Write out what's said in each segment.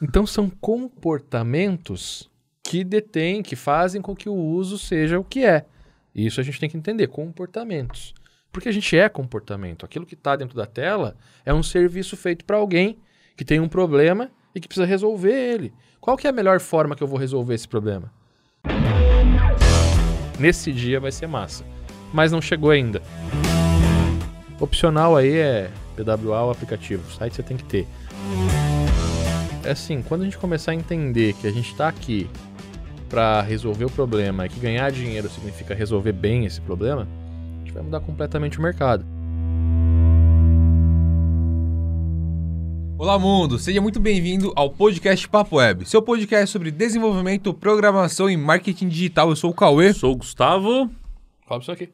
Então são comportamentos que detêm, que fazem com que o uso seja o que é. Isso a gente tem que entender, comportamentos. Porque a gente é comportamento. Aquilo que está dentro da tela é um serviço feito para alguém que tem um problema e que precisa resolver ele. Qual que é a melhor forma que eu vou resolver esse problema? Nesse dia vai ser massa. Mas não chegou ainda. Opcional aí é PWA ou aplicativo. O site você tem que ter. É assim, quando a gente começar a entender que a gente está aqui para resolver o problema e que ganhar dinheiro significa resolver bem esse problema, a gente vai mudar completamente o mercado. Olá, mundo! Seja muito bem-vindo ao podcast Papo Web, seu podcast sobre desenvolvimento, programação e marketing digital. Eu sou o Cauê. Sou o Gustavo. Robson aqui.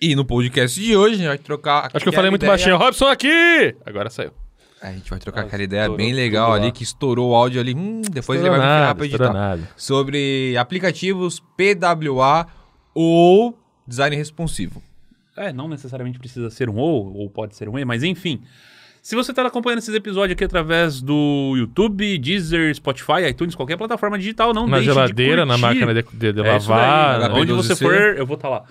E no podcast de hoje a gente vai trocar. Acho que eu falei muito ideia... baixinho. Robson aqui! Agora saiu. A gente vai trocar Ah, aquela ideia estourou bem legal ali, lá. que estourou o áudio ali. Hum, depois ele vai me nada, ferrar pra estourou editar. nada. Sobre aplicativos PWA ou design responsivo. É, não necessariamente precisa ser um ou, ou pode ser um e, mas enfim. Se você está acompanhando esses episódios aqui através do YouTube, Deezer, Spotify, iTunes, qualquer plataforma digital, não Na deixe de geladeira, na máquina de, de- de É isso lavar. onde você 12C. for, eu vou estar lá.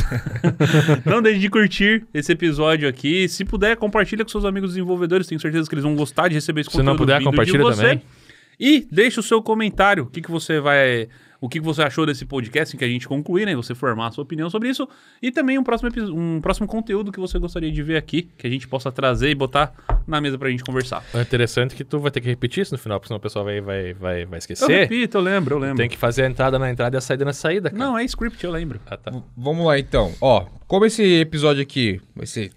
não deixe de curtir esse episódio aqui. Se puder, compartilha com seus amigos desenvolvedores. Tenho certeza que eles vão gostar de receber esse Se não conteúdo puder, vindo de compartilha também. E deixa o seu comentário. O que, que você vai. O que, você achou desse podcast em que a gente concluir, né? Você formar a sua opinião sobre isso. E também um próximo, um próximo conteúdo que você gostaria de ver aqui, que a gente possa trazer e botar na mesa pra gente conversar. É interessante que tu vai ter que repetir isso no final, porque senão o pessoal vai, vai, vai, vai Eu esquecer. repito, eu lembro, eu lembro. Tem que fazer a entrada na entrada e a saída na saída, cara. Não, é script, eu lembro. Ah, tá. Vamos lá então. Ó, como esse episódio aqui vai ser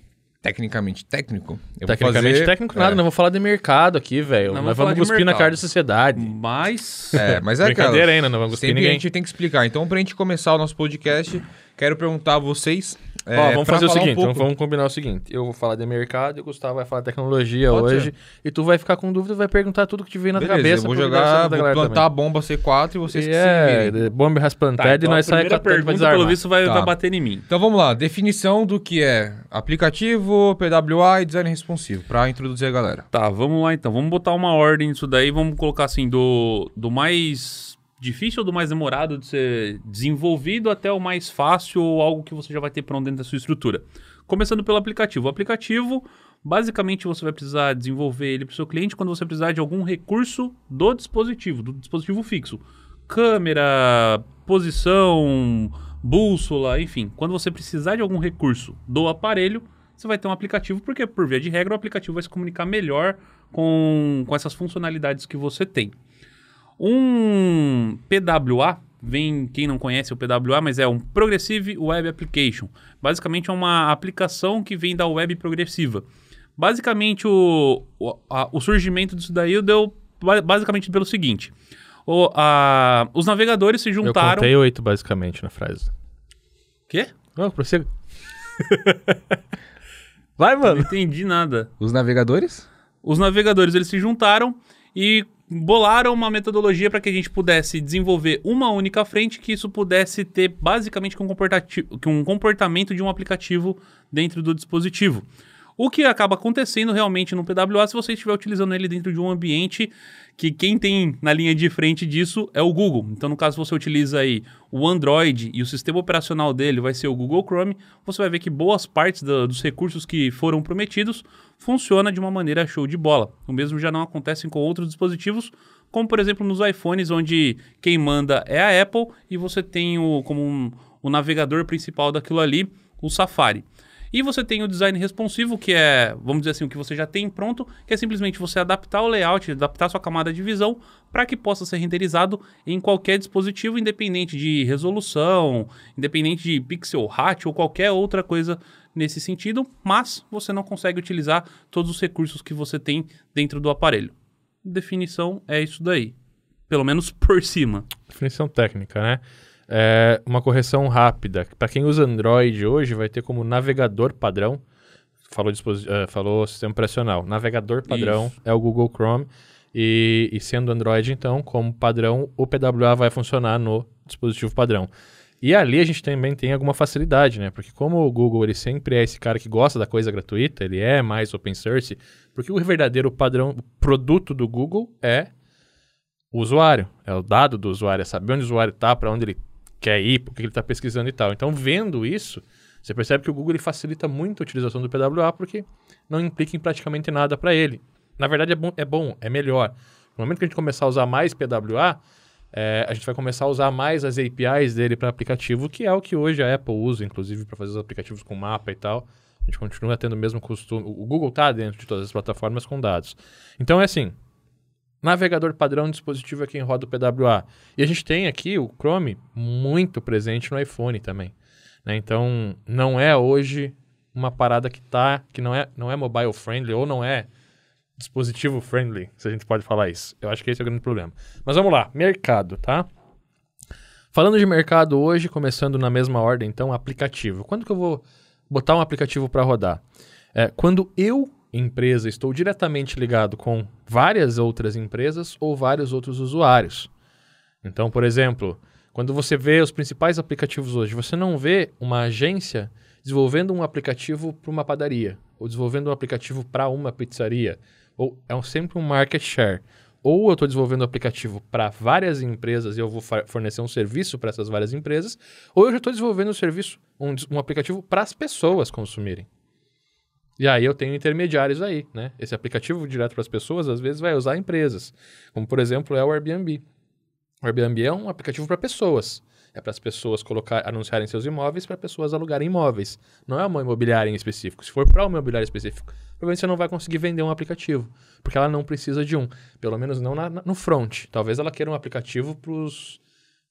tecnicamente técnico, eu vou Tecnicamente fazer... técnico nada, é. não vou falar de mercado aqui, velho. Não Nós vamos cuspir na cara da sociedade. Mas. É, mas é Brincadeira aquela. ainda, não vamos cuspir Sempre ninguém. a gente tem que explicar. Então, pra gente começar o nosso podcast, quero perguntar a vocês. é, Ó, vamos fazer o um seguinte, pouco- vamos, combinar o seguinte. Eu vou falar de mercado e o Gustavo vai falar de tecnologia Pode hoje. E tu vai ficar com dúvida e vai perguntar tudo que te veio na Beleza, cabeça. eu vou ser jogar, vou plantar a também. bomba C4 e vocês E que se é, de bomba rasplantada Tá, e então nós a sai primeira catando pra pergunta, pelo visto, vai, Tá. vai bater em mim. Então vamos lá, definição do que é aplicativo, PWA e design responsivo, pra introduzir a galera. Tá, vamos lá então. Vamos botar uma ordem nisso daí. Vamos colocar assim, do, do mais difícil do mais demorado de ser desenvolvido até o mais fácil ou algo que você já vai ter pronto dentro da sua estrutura. Começando pelo aplicativo. O aplicativo, basicamente, você vai precisar desenvolver ele para o seu cliente quando você precisar de algum recurso do dispositivo, do dispositivo fixo. Câmera, posição, bússola, enfim. Quando você precisar de algum recurso do aparelho, você vai ter um aplicativo, porque por via de regra o aplicativo vai se comunicar melhor com, com essas funcionalidades que você tem. Um PWA, vem quem não conhece o PWA, mas é um Progressive Web Application. Basicamente é uma aplicação que vem da web progressiva. Basicamente o, o, a- o surgimento disso daí deu ba- basicamente pelo seguinte. O, a- os navegadores se Eu juntaram... contei oito, basicamente, na frase. Quê? Não, prossiga. vai, Não mano. entendi nada. Os navegadores? Os navegadores eles se juntaram e bolaram uma metodologia para que a gente pudesse desenvolver uma única frente que isso pudesse ter basicamente um, um comportamento de um aplicativo dentro do dispositivo. O que acaba acontecendo realmente no PWA se você estiver utilizando ele dentro de um ambiente que quem tem na linha de frente disso é o Google. Então, no caso, você utiliza aí o Android e o sistema operacional dele vai ser o Google Chrome, você vai ver que boas partes da- dos recursos que foram prometidos funciona de uma maneira show de bola. O mesmo já não acontece com outros dispositivos, como por exemplo nos iPhones, onde quem manda é a Apple e você tem o, como um- o navegador principal daquilo ali, o Safari. E você tem o design responsivo, que é, vamos dizer assim, o que você já tem pronto, que é simplesmente você adaptar o layout, adaptar sua camada de visão para que possa ser renderizado em qualquer dispositivo, independente de resolução, independente de pixel ratio ou qualquer outra coisa nesse sentido, mas você não consegue utilizar todos os recursos que você tem dentro do aparelho. Definição é isso daí. Pelo menos por cima. Definição técnica, né? É uma correção rápida. Para quem usa Android hoje, vai ter como navegador padrão. Falou, eh, falou sistema operacional. Navegador padrão Isso. é o Google Chrome. E, e sendo Android, então, como padrão, o PWA vai funcionar no dispositivo padrão. E ali a gente também tem alguma facilidade, né? Porque como o Google ele sempre é esse cara que gosta da coisa gratuita, ele é mais open source, porque o verdadeiro padrão, o produto do Google é o usuário, é o dado do usuário, é saber onde o usuário está, para onde ele quer ir, porque ele está pesquisando e tal. Então, vendo isso, você percebe que o Google ele facilita muito a utilização do PWA porque não implica em praticamente nada para ele. Na verdade, é bom, é bom, é melhor. No momento que a gente começar a usar mais PWA, é, a gente vai começar a usar mais as APIs dele para aplicativo, que é o que hoje a Apple usa, inclusive, para fazer os aplicativos com mapa e tal. A gente continua tendo o mesmo costume. O Google está dentro de todas as plataformas com dados. Então é assim: navegador padrão dispositivo é quem roda o PWA. E a gente tem aqui o Chrome muito presente no iPhone também. Né? Então não é hoje uma parada que tá, que não é, não é mobile friendly ou não é dispositivo friendly, se a gente pode falar isso. Eu acho que esse é o grande problema. Mas vamos lá, mercado, tá? Falando de mercado hoje, começando na mesma ordem, então, aplicativo. Quando que eu vou botar um aplicativo para rodar? É, quando eu, empresa, estou diretamente ligado com várias outras empresas ou vários outros usuários. Então, por exemplo, quando você vê os principais aplicativos hoje, você não vê uma agência desenvolvendo um aplicativo para uma padaria, ou desenvolvendo um aplicativo para uma pizzaria, ou é sempre um market share. Ou eu estou desenvolvendo um aplicativo para várias empresas e eu vou fornecer um serviço para essas várias empresas, ou eu já estou desenvolvendo um serviço, um, um aplicativo para as pessoas consumirem. E aí eu tenho intermediários aí, né? Esse aplicativo direto para as pessoas, às vezes, vai usar empresas. Como, por exemplo, é o Airbnb. O Airbnb é um aplicativo para pessoas. É para as pessoas colocar, anunciarem seus imóveis para pessoas alugarem imóveis. Não é uma imobiliária em específico. Se for para uma imobiliária específico, provavelmente você não vai conseguir vender um aplicativo, porque ela não precisa de um, pelo menos não na, no front. Talvez ela queira um aplicativo para os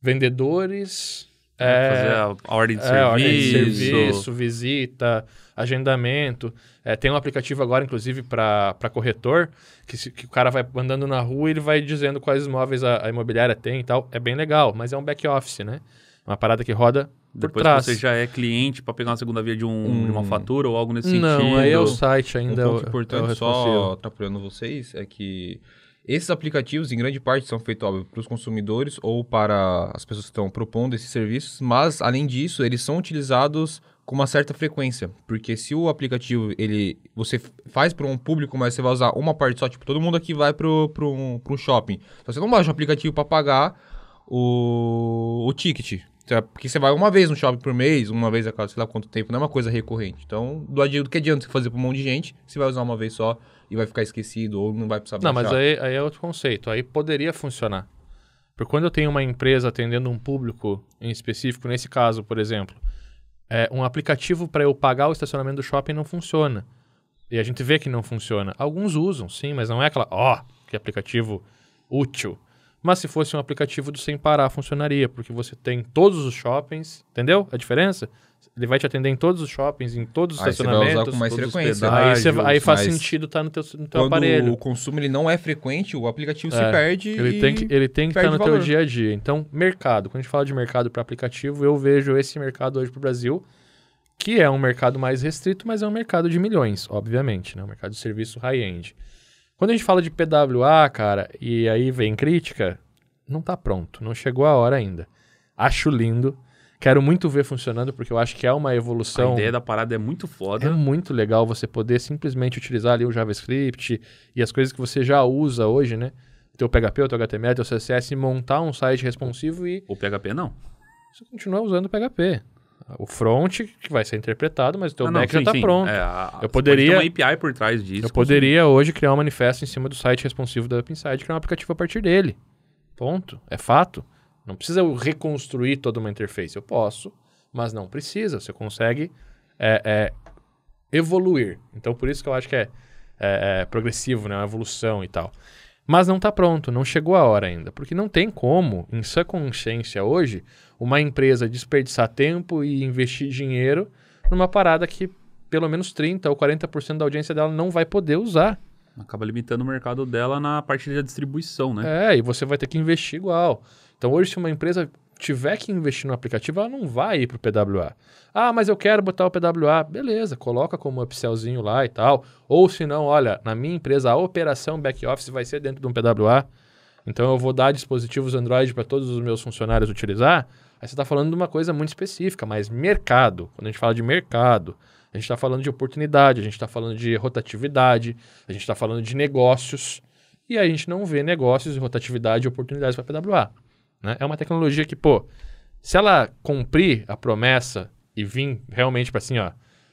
vendedores. É, fazer a, ordem de é, serviço. Ordem de serviço, visita, agendamento. É, tem um aplicativo agora, inclusive, para corretor, que, se, que, o cara vai andando na rua e ele vai dizendo quais imóveis a, a imobiliária tem e tal. É bem legal, mas é um back-office, né? Uma parada que roda depois trás. você já é cliente para pegar uma segunda via de, um, hum. de uma hum. fatura ou algo nesse não, sentido. Não, aí é o site ainda. Um ponto é importante, é só atrapalhando vocês, é que esses aplicativos, em grande parte, são feitos para os consumidores ou para as pessoas que estão propondo esses serviços, mas, além disso, eles são utilizados com uma certa frequência, porque se o aplicativo ele você faz para um público, mas você vai usar uma parte só, tipo, todo mundo aqui vai para um, um shopping. Então, você não baixa um aplicativo para pagar o, o ticket, porque você vai uma vez no shopping por mês, uma vez a cada sei lá quanto tempo, não é uma coisa recorrente. Então, do, do que adianta você fazer para um monte de gente, você vai usar uma vez só e vai ficar esquecido ou não vai precisar baixar. Não, mas aí, aí é outro conceito. Aí poderia funcionar. Porque quando eu tenho uma empresa atendendo um público em específico, nesse caso, por exemplo, é, um aplicativo para eu pagar o estacionamento do shopping não funciona. E a gente vê que não funciona. Alguns usam, sim, mas não é aquela, ó, oh, que aplicativo útil. Mas se fosse um aplicativo do Sem Parar, funcionaria, porque você tem todos os shoppings, entendeu a diferença? Ele vai te atender em todos os shoppings, em todos os aí estacionamentos. Você vai usar com mais frequência. Aí, você, aí faz sentido estar tá no teu, no teu quando aparelho. o consumo ele não é frequente, o aplicativo é, se perde ele tem que Ele tem que estar tá no valor. teu dia a dia. Então, mercado. Quando a gente fala de mercado para aplicativo, eu vejo esse mercado hoje para o Brasil, que é um mercado mais restrito, mas é um mercado de milhões, obviamente. Né? Um mercado de serviço high-end. Quando a gente fala de PWA, cara, e aí vem crítica, não está pronto, não chegou a hora ainda. Acho lindo. Quero muito ver funcionando, porque eu acho que é uma evolução. A ideia da parada é muito foda. É muito legal você poder simplesmente utilizar ali o JavaScript e as coisas que você já usa hoje, né? O teu PHP, o teu HTML, o teu CSS, e montar um site responsivo e. O PHP não. Você continua usando o PHP. O front que vai ser interpretado, mas o teu ah, back não, sim, já está pronto. É, a, eu poderia. Uma API por trás disso. Eu poderia hoje criar um manifesto em cima do site responsivo da OpenSide e criar um aplicativo a partir dele. Ponto. É fato. Não precisa eu reconstruir toda uma interface. Eu posso, mas não precisa. Você consegue é, é, evoluir. Então, por isso que eu acho que é, é, é progressivo, né? Uma evolução e tal. Mas não está pronto, não chegou a hora ainda. Porque não tem como, em sua consciência hoje, uma empresa desperdiçar tempo e investir dinheiro numa parada que pelo menos 30% ou 40% da audiência dela não vai poder usar. Acaba limitando o mercado dela na parte da distribuição, né? É, e você vai ter que investir igual. Então hoje, se uma empresa tiver que investir no aplicativo, ela não vai ir para o PWA. Ah, mas eu quero botar o PWA. Beleza, coloca como upsellzinho lá e tal. Ou se não, olha, na minha empresa a operação back-office vai ser dentro de um PWA. Então eu vou dar dispositivos Android para todos os meus funcionários utilizar. Aí você está falando de uma coisa muito específica, mas mercado. Quando a gente fala de mercado, a gente está falando de oportunidade, a gente está falando de rotatividade, a gente está falando de negócios. E a gente não vê negócios, rotatividade e oportunidades para PWA. Né? É uma tecnologia que, pô, se ela cumprir a promessa e vir realmente para assim, ó,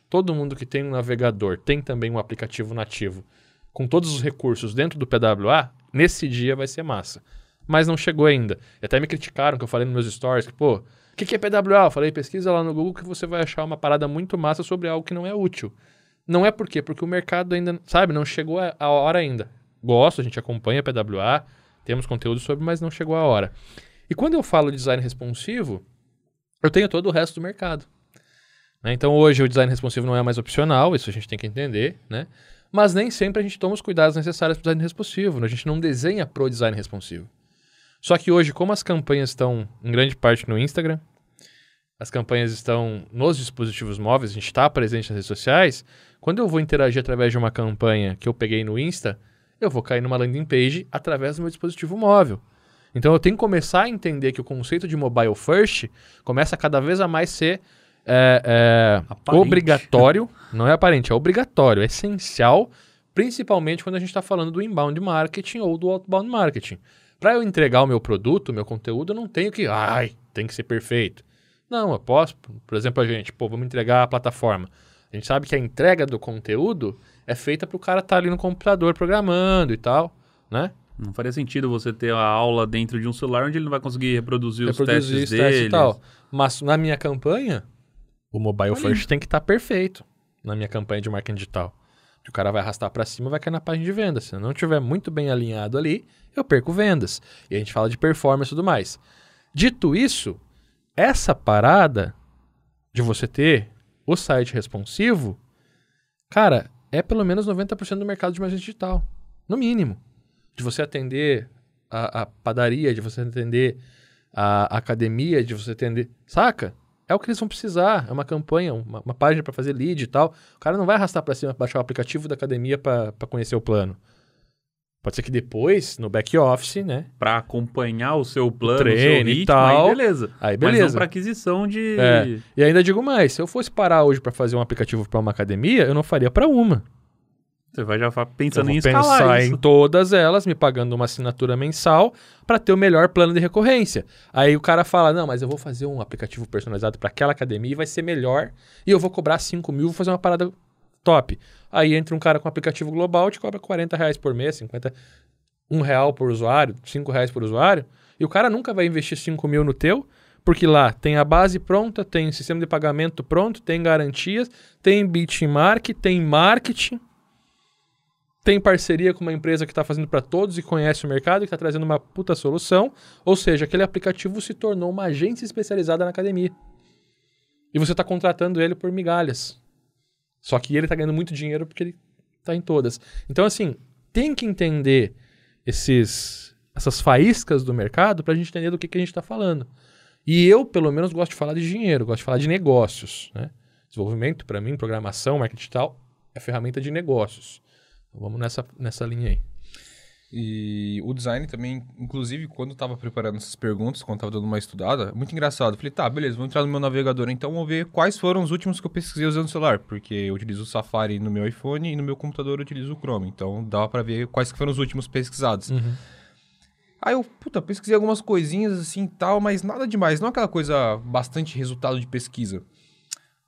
todo mundo que tem um navegador tem também um aplicativo nativo com todos os recursos dentro do PWA, nesse dia vai ser massa. Mas não chegou ainda. E até me criticaram que eu falei nos meus stories que, pô, o que, que é PWA? Eu falei, pesquisa lá no Google que você vai achar uma parada muito massa sobre algo que não é útil. Não é por quê? Porque o mercado ainda, sabe, não chegou a hora ainda. Gosto, a gente acompanha PWA, temos conteúdo sobre, mas não chegou a hora. E quando eu falo design responsivo, eu tenho todo o resto do mercado. Né? Então hoje o design responsivo não é mais opcional, isso a gente tem que entender, né? Mas nem sempre a gente toma os cuidados necessários para o design responsivo, né? a gente não desenha pro design responsivo. Só que hoje, como as campanhas estão em grande parte no Instagram, as campanhas estão nos dispositivos móveis, a gente está presente nas redes sociais, quando eu vou interagir através de uma campanha que eu peguei no Insta, eu vou cair numa landing page através do meu dispositivo móvel. Então eu tenho que começar a entender que o conceito de mobile first começa a cada vez a mais ser é, é, obrigatório, não é aparente, é obrigatório, é essencial, principalmente quando a gente está falando do inbound marketing ou do outbound marketing. Para eu entregar o meu produto, o meu conteúdo, eu não tenho que, ai, tem que ser perfeito. Não, eu posso, por exemplo, a gente, pô, vamos entregar a plataforma. A gente sabe que a entrega do conteúdo é feita para o cara estar tá ali no computador programando e tal, né? Não faria sentido você ter a aula dentro de um celular onde ele não vai conseguir reproduzir, reproduzir os testes dele. e tal. Mas na minha campanha, o mobile first tem que estar tá perfeito na minha campanha de marketing digital. Que o cara vai arrastar para cima vai cair na página de vendas. Se eu não estiver muito bem alinhado ali, eu perco vendas. E a gente fala de performance e tudo mais. Dito isso, essa parada de você ter o site responsivo, cara, é pelo menos 90% do mercado de marketing digital. No mínimo de você atender a, a padaria, de você atender a academia, de você atender. Saca? É o que eles vão precisar. É uma campanha, uma, uma página para fazer lead e tal. O cara não vai arrastar para cima, baixar o aplicativo da academia para conhecer o plano. Pode ser que depois, no back office, né? Para acompanhar o seu plano, o treino ritmo, e tal. Aí beleza. Aí beleza. Mas não para aquisição de. É. E ainda digo mais: se eu fosse parar hoje para fazer um aplicativo para uma academia, eu não faria para uma. Você vai já pensando em escalar pensar isso. em todas elas, me pagando uma assinatura mensal para ter o melhor plano de recorrência. Aí o cara fala, não, mas eu vou fazer um aplicativo personalizado para aquela academia e vai ser melhor e eu vou cobrar 5 mil, vou fazer uma parada top. Aí entra um cara com um aplicativo global, te cobra 40 reais por mês, 50, um real por usuário, 5 reais por usuário, e o cara nunca vai investir 5 mil no teu, porque lá tem a base pronta, tem sistema de pagamento pronto, tem garantias, tem benchmark, tem marketing, tem parceria com uma empresa que está fazendo para todos e conhece o mercado e está trazendo uma puta solução. Ou seja, aquele aplicativo se tornou uma agência especializada na academia. E você está contratando ele por migalhas. Só que ele está ganhando muito dinheiro porque ele está em todas. Então, assim, tem que entender esses, essas faíscas do mercado para a gente entender do que, que a gente está falando. E eu, pelo menos, gosto de falar de dinheiro, gosto de falar de negócios. Né? Desenvolvimento, para mim, programação, marketing digital, é ferramenta de negócios. Vamos nessa, nessa linha aí. E o design também, inclusive, quando eu estava preparando essas perguntas, quando estava dando uma estudada, muito engraçado. falei, tá, beleza, vou entrar no meu navegador então, vou ver quais foram os últimos que eu pesquisei usando o celular, porque eu utilizo o Safari no meu iPhone e no meu computador eu utilizo o Chrome. Então, dava para ver quais que foram os últimos pesquisados. Uhum. Aí eu, puta, pesquisei algumas coisinhas assim e tal, mas nada demais. Não aquela coisa bastante resultado de pesquisa.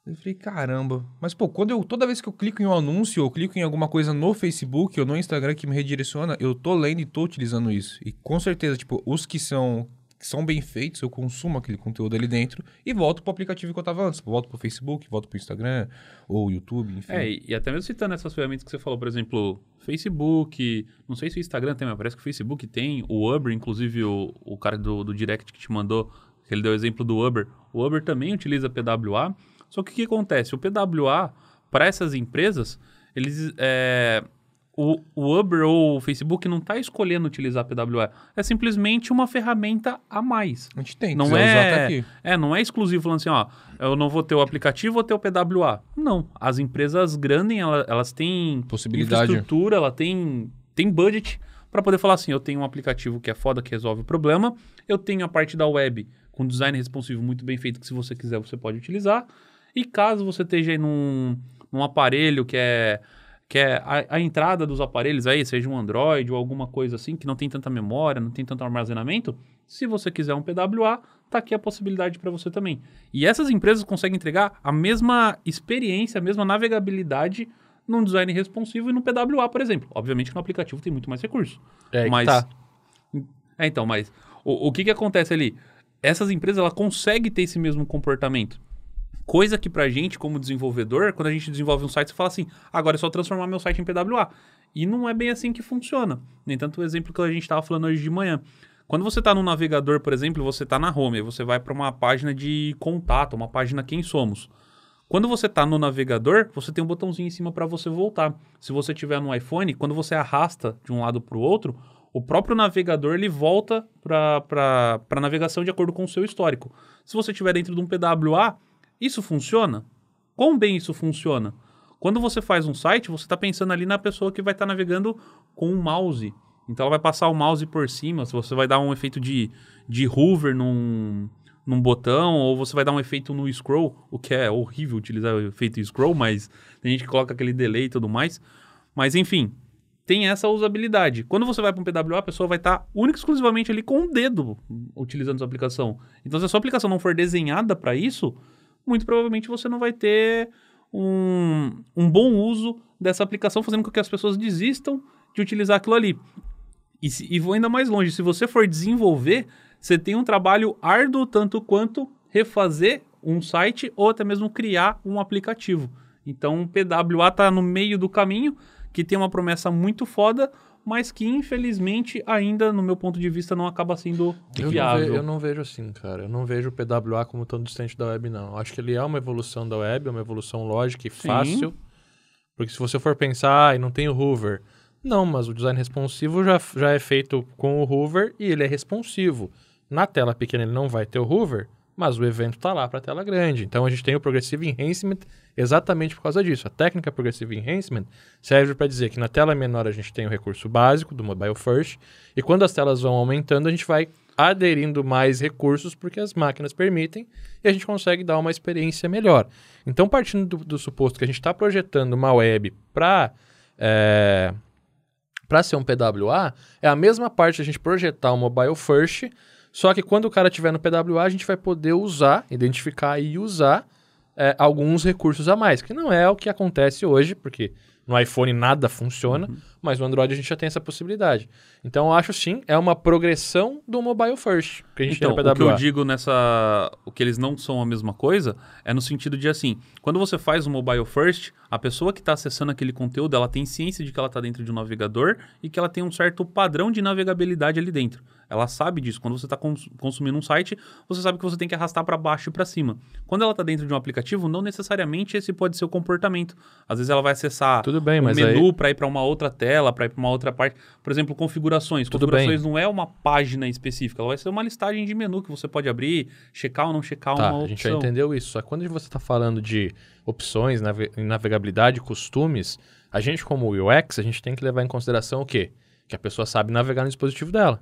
Eu falei, caramba. Mas, pô, quando eu, toda vez que eu clico em um anúncio ou clico em alguma coisa no Facebook ou no Instagram que me redireciona, eu tô lendo e tô utilizando isso. E com certeza, tipo, os que são, que são bem feitos, eu consumo aquele conteúdo ali dentro e volto pro aplicativo que eu tava antes. Volto pro Facebook, volto pro Instagram ou YouTube, enfim. É, e até mesmo citando essas ferramentas que você falou, por exemplo, Facebook, não sei se o Instagram tem, mas parece que o Facebook tem, o Uber, inclusive o, o cara do, do Direct que te mandou, que ele deu o exemplo do Uber. O Uber também utiliza PWA. Só que o que acontece? O PWA, para essas empresas, eles. É, o, o Uber ou o Facebook não está escolhendo utilizar PWA. É simplesmente uma ferramenta a mais. A gente tem, não é, tá aqui. É, não é exclusivo falando assim, ó, eu não vou ter o aplicativo, vou ter o PWA. Não. As empresas grandes, elas, elas têm possibilidade, infraestrutura, ela tem, tem budget para poder falar assim, eu tenho um aplicativo que é foda, que resolve o problema, eu tenho a parte da web com design responsivo muito bem feito, que se você quiser você pode utilizar. E caso você esteja aí num, num aparelho que é, que é a, a, entrada dos aparelhos aí, seja um Android ou alguma coisa assim, que não tem tanta memória, não tem tanto armazenamento, se você quiser um PWA, tá aqui a possibilidade para você também. E essas empresas conseguem entregar a mesma experiência, a mesma navegabilidade num design responsivo e no PWA, por exemplo. Obviamente que no aplicativo tem muito mais recurso. É, mas tá. É, então, mas o, o que que acontece ali? Essas empresas ela conseguem ter esse mesmo comportamento. Coisa que pra gente, como desenvolvedor, quando a gente desenvolve um site, você fala assim, agora é só transformar meu site em PWA. E não é bem assim que funciona. Nem tanto o exemplo que a gente estava falando hoje de manhã. Quando você está no navegador, por exemplo, você está na home, você vai para uma página de contato, uma página Quem Somos. Quando você está no navegador, você tem um botãozinho em cima para você voltar. Se você tiver no iPhone, quando você arrasta de um lado para o outro, o próprio navegador ele volta para a navegação de acordo com o seu histórico. Se você estiver dentro de um PWA, isso funciona? Quão bem isso funciona? Quando você faz um site, você está pensando ali na pessoa que vai estar tá navegando com o um mouse. Então ela vai passar o mouse por cima, se você vai dar um efeito de, de hover num, num botão, ou você vai dar um efeito no scroll, o que é horrível utilizar o efeito scroll, mas tem gente que coloca aquele delay e tudo mais. Mas enfim, tem essa usabilidade. Quando você vai para um PWA, a pessoa vai estar tá única e exclusivamente ali com o dedo utilizando sua aplicação. Então, se a sua aplicação não for desenhada para isso, muito provavelmente você não vai ter um, um bom uso dessa aplicação, fazendo com que as pessoas desistam de utilizar aquilo ali. E, se, e vou ainda mais longe, se você for desenvolver, você tem um trabalho árduo tanto quanto refazer um site ou até mesmo criar um aplicativo. Então, o PWA está no meio do caminho, que tem uma promessa muito foda, mas que infelizmente ainda, no meu ponto de vista, não acaba sendo eu viável. Não ve, eu não vejo assim, cara. Eu não vejo o PWA como tão distante da web, não. Eu acho que ele é uma evolução da web, é uma evolução lógica e Sim. fácil. Porque se você for pensar, ah, não tem o Hoover. Não, mas o design responsivo já, já é feito com o Hoover e ele é responsivo. Na tela pequena ele não vai ter o Hoover, mas o evento está lá para tela grande. Então a gente tem o Progressive Enhancement exatamente por causa disso. A técnica Progressive Enhancement serve para dizer que na tela menor a gente tem o recurso básico do Mobile First e quando as telas vão aumentando a gente vai aderindo mais recursos porque as máquinas permitem e a gente consegue dar uma experiência melhor. Então partindo do, do suposto que a gente está projetando uma web para é, para ser um PWA, é a mesma parte a gente projetar um mobile first, só que quando o cara estiver no PWA, a gente vai poder usar, identificar e usar é, alguns recursos a mais, que não é o que acontece hoje, porque no iPhone nada funciona, uhum. mas no Android a gente já tem essa possibilidade. Então eu acho sim, é uma progressão do mobile first que a gente então, tem no PWA. O que eu digo nessa. O que eles não são a mesma coisa é no sentido de assim, quando você faz o mobile first, a pessoa que está acessando aquele conteúdo, ela tem ciência de que ela está dentro de um navegador e que ela tem um certo padrão de navegabilidade ali dentro. Ela sabe disso. Quando você está cons consumindo um site, você sabe que você tem que arrastar para baixo e para cima. Quando ela está dentro de um aplicativo, não necessariamente esse pode ser o comportamento. Às vezes ela vai acessar Tudo bem, um mas menu aí... para ir para uma outra tela, para ir para uma outra parte. Por exemplo, configurações. Tudo configurações bem. não é uma página específica, ela vai ser uma listagem de menu que você pode abrir, checar ou não checar tá, uma opção. A gente já entendeu isso. Só que quando você está falando de opções, nave navegabilidade, costumes, a gente como UX, a gente tem que levar em consideração o quê? Que a pessoa sabe navegar no dispositivo dela.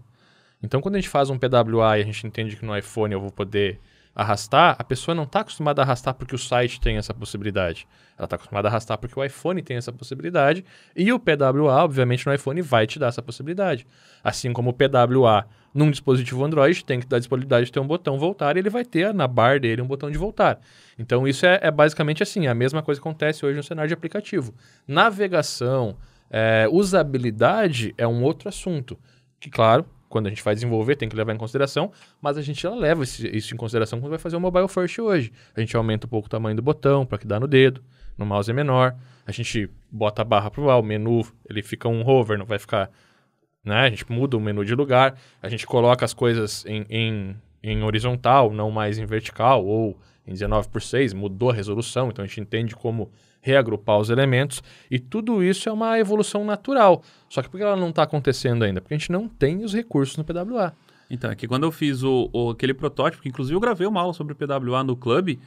Então, quando a gente faz um PWA e a gente entende que no iPhone eu vou poder arrastar, a pessoa não está acostumada a arrastar porque o site tem essa possibilidade. Ela está acostumada a arrastar porque o iPhone tem essa possibilidade. E o PWA, obviamente, no iPhone vai te dar essa possibilidade. Assim como o PWA num dispositivo Android tem que dar disponibilidade de ter um botão voltar e ele vai ter na bar dele um botão de voltar. Então, isso é, é basicamente assim. A mesma coisa acontece hoje no cenário de aplicativo. Navegação, é, usabilidade é um outro assunto. Que, claro, quando a gente vai desenvolver, tem que levar em consideração, mas a gente já leva esse, isso em consideração quando vai fazer o mobile first hoje. A gente aumenta um pouco o tamanho do botão para que dá no dedo, no mouse é menor. A gente bota a barra para o menu, ele fica um hover, não vai ficar. Né? A gente muda o menu de lugar, a gente coloca as coisas em, em, em horizontal, não mais em vertical, ou em 19 por 6, mudou a resolução, então a gente entende como reagrupar os elementos, e tudo isso é uma evolução natural. Só que por que ela não está acontecendo ainda? Porque a gente não tem os recursos no PWA. Então, é que quando eu fiz o, o, aquele protótipo, que inclusive eu gravei uma aula sobre PWA no Club,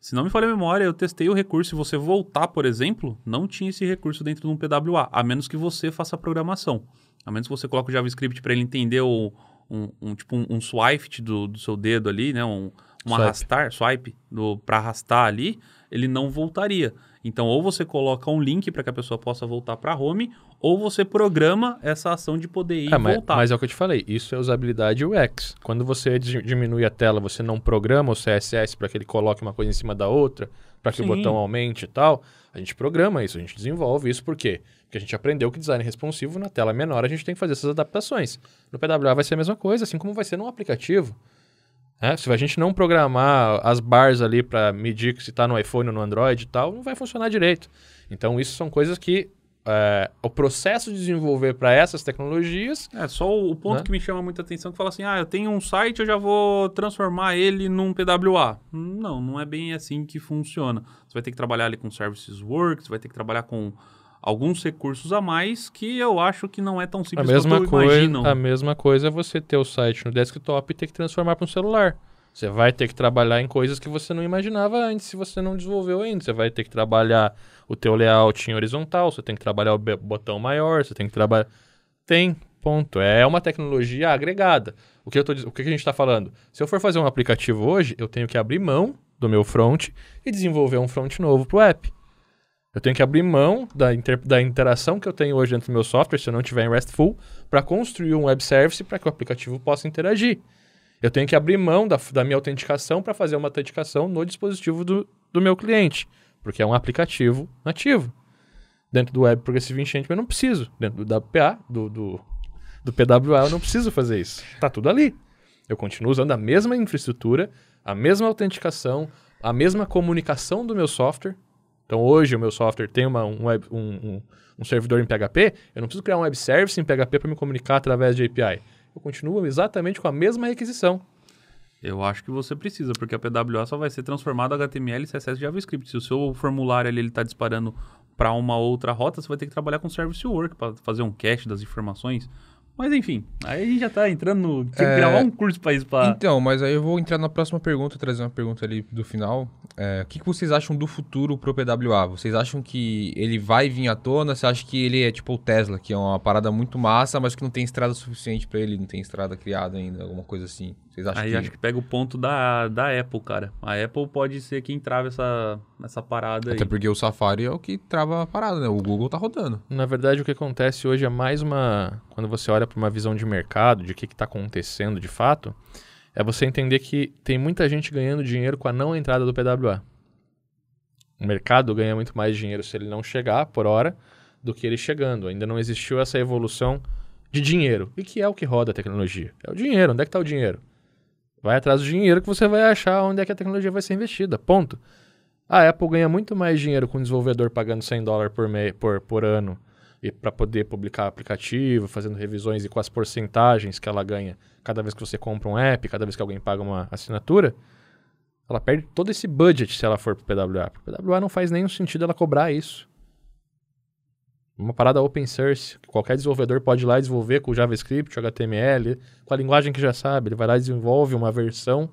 se não me falha a memória, eu testei o recurso. Se você voltar, por exemplo, não tinha esse recurso dentro de um PWA, a menos que você faça a programação. A menos que você coloque o JavaScript para ele entender o, um, um tipo um, um swipe do, do seu dedo ali, né? Um, um Swipe. arrastar, swipe, para arrastar ali, ele não voltaria. Então, ou você coloca um link para que a pessoa possa voltar para home, ou você programa essa ação de poder ir É, e mas, voltar. mas é o que eu te falei, isso é usabilidade UX. Quando você di- diminui a tela, você não programa o CSS para que ele coloque uma coisa em cima da outra, para que o Sim. botão aumente e tal. A gente programa isso, a gente desenvolve isso por quê? Porque a gente aprendeu que design responsivo na tela menor a gente tem que fazer essas adaptações. No PWA vai ser a mesma coisa, assim como vai ser num aplicativo. É, se a gente não programar as bars ali para medir se está no iPhone ou no Android e tal, não vai funcionar direito. Então, isso são coisas que é, o processo de desenvolver para essas tecnologias É, só o, ponto Né? que me chama muita atenção que fala assim, ah, eu tenho um site, eu já vou transformar ele num PWA. Não, não é bem assim que funciona. Você vai ter que trabalhar ali com Services Works, vai ter que trabalhar com alguns recursos a mais que eu acho que não é tão A simples mesma, quanto coisa, imaginam. a mesma coisa é você ter o site no desktop e ter que transformar para um celular. Você vai ter que trabalhar em coisas que você não imaginava antes se você não desenvolveu ainda. Você vai ter que trabalhar o teu layout em horizontal, você tem que trabalhar o botão maior, você tem que trabalhar... Tem, ponto. É uma tecnologia agregada. O que, eu tô, o que a gente está falando? Se eu for fazer um aplicativo hoje, eu tenho que abrir mão do meu front e desenvolver um front novo para o app. Eu tenho que abrir mão da, inter- da interação que eu tenho hoje dentro do meu software, se eu não tiver em RESTful, para construir um web service para que o aplicativo possa interagir. Eu tenho que abrir mão da, da minha autenticação para fazer uma autenticação no dispositivo do, do meu cliente, porque é um aplicativo nativo. Dentro do Web Progressive Enchantment eu não preciso. Dentro do WPA, do, do, do PWA, eu não preciso fazer isso. Está tudo ali. Eu continuo usando a mesma infraestrutura, a mesma autenticação, a mesma comunicação do meu software. Então hoje o meu software tem uma, um, web- um- um- um servidor em PHP, eu não preciso criar um web service em PHP para me comunicar através de API. Eu continuo exatamente com a mesma requisição. Eu acho que você precisa, porque a PWA só vai ser transformada HTML, CSS e JavaScript. Se o seu formulário ali está disparando para uma outra rota, você vai ter que trabalhar com Service Work para fazer um cache das informações. Mas enfim, aí a gente já está entrando no. Tinha que É, gravar um curso para isso. Pra... Então, mas aí eu vou entrar na próxima pergunta, trazer uma pergunta ali do final. É, o que, que vocês acham do futuro pro PWA? Vocês acham que ele vai vir à tona? Você acha que ele é tipo o Tesla, que é uma parada muito massa, mas que não tem estrada suficiente pra ele, não tem estrada criada ainda, alguma coisa assim? Vocês acham Aí que... acho que pega o ponto da, da Apple, cara. A Apple pode ser quem trava essa, essa parada aí. Até porque o Safari é o que trava a parada, né? O Google tá rodando. Na verdade, o que acontece hoje é mais uma. Quando você olha para uma visão de mercado, de o que está acontecendo de fato, é você entender que tem muita gente ganhando dinheiro com a não entrada do PWA. O mercado ganha muito mais dinheiro se ele não chegar por hora do que ele chegando. Ainda não existiu essa evolução de dinheiro. E que é o que roda a tecnologia? É o dinheiro. Onde é que está o dinheiro? Vai atrás do dinheiro que você vai achar onde é que a tecnologia vai ser investida. Ponto. A Apple ganha muito mais dinheiro com o desenvolvedor pagando 100 dólares por, por, por ano e para poder publicar aplicativo, fazendo revisões e com as porcentagens que ela ganha cada vez que você compra um app, cada vez que alguém paga uma assinatura, ela perde todo esse budget se ela for pro PWA. Pro PWA não faz nenhum sentido ela cobrar isso. Uma parada open source, que qualquer desenvolvedor pode ir lá e desenvolver com JavaScript, HTML, com a linguagem que já sabe. Ele vai lá e desenvolve uma versão.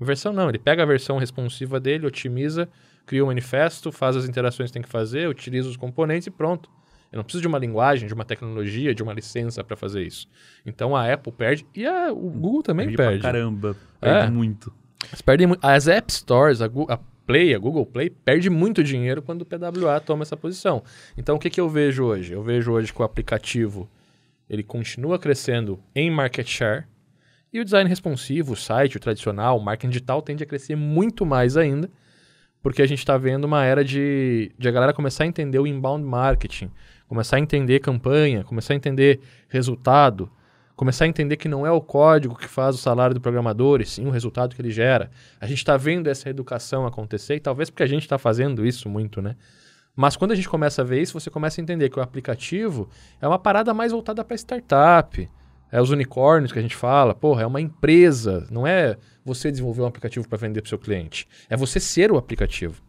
Versão não, ele pega a versão responsiva dele, otimiza, cria um manifesto, faz as interações que tem que fazer, utiliza os componentes e pronto. Eu não preciso de uma linguagem, de uma tecnologia, de uma licença para fazer isso. Então a Apple perde e a- o Google também Perde pra perde. caramba. É. Perde muito. Eles perdem As App Stores, a, a Play, a Google Play, perde muito dinheiro quando o PWA toma essa posição. Então, o que, que eu vejo hoje? Eu vejo hoje que o aplicativo ele continua crescendo em market share e o design responsivo, o site, o tradicional, o marketing digital tende a crescer muito mais ainda, porque a gente está vendo uma era de, de a galera começar a entender o inbound marketing, começar a entender campanha, começar a entender resultado, começar a entender que não é o código que faz o salário do programador, e sim o resultado que ele gera. A gente está vendo essa educação acontecer, e talvez porque a gente está fazendo isso muito, né? Mas quando a gente começa a ver isso, você começa a entender que o aplicativo é uma parada mais voltada para startup. É os unicórnios que a gente fala, porra, é uma empresa, não é você desenvolver um aplicativo para vender para seu cliente. É você ser o aplicativo.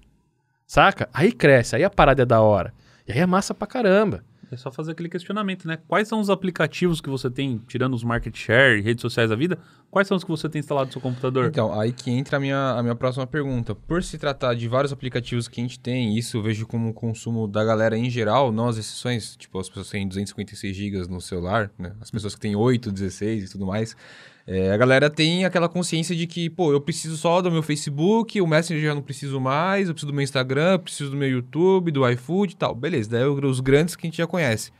Saca? Aí cresce, aí a parada é da hora. E aí é massa pra caramba. É só fazer aquele questionamento, né? Quais são os aplicativos que você tem, tirando os market share, redes sociais da vida, quais são os que você tem instalado no seu computador? Então, aí que entra a minha, a minha próxima pergunta. Por se tratar de vários aplicativos que a gente tem, isso eu vejo como consumo da galera em geral, não as exceções, tipo, as pessoas que têm 256 GB no celular, né? As pessoas que têm 8, 16 e tudo mais. É, a galera tem aquela consciência de que, pô, eu preciso só do meu Facebook, o Messenger já não preciso mais, eu preciso do meu Instagram, preciso do meu YouTube, do iFood e tal. Beleza, daí os grandes que a gente já conhece.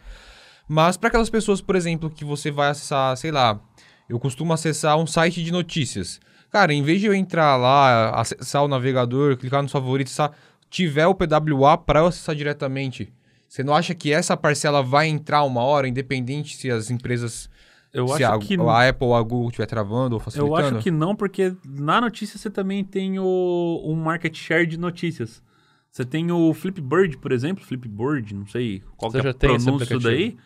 Mas para aquelas pessoas, por exemplo, que você vai acessar, sei lá, eu costumo acessar um site de notícias. Cara, em vez de eu entrar lá, acessar o navegador, clicar nos favoritos, tiver o PWA para eu acessar diretamente, você não acha que essa parcela vai entrar uma hora, independente se as empresas eu se acho a, que a Apple ou a Google estiver travando ou facilitando? Eu acho que não, porque na notícia você também tem o, um market share de notícias. Você tem o Flipboard, por exemplo, Flipboard, não sei qual você que é já a tem pronúncia daí.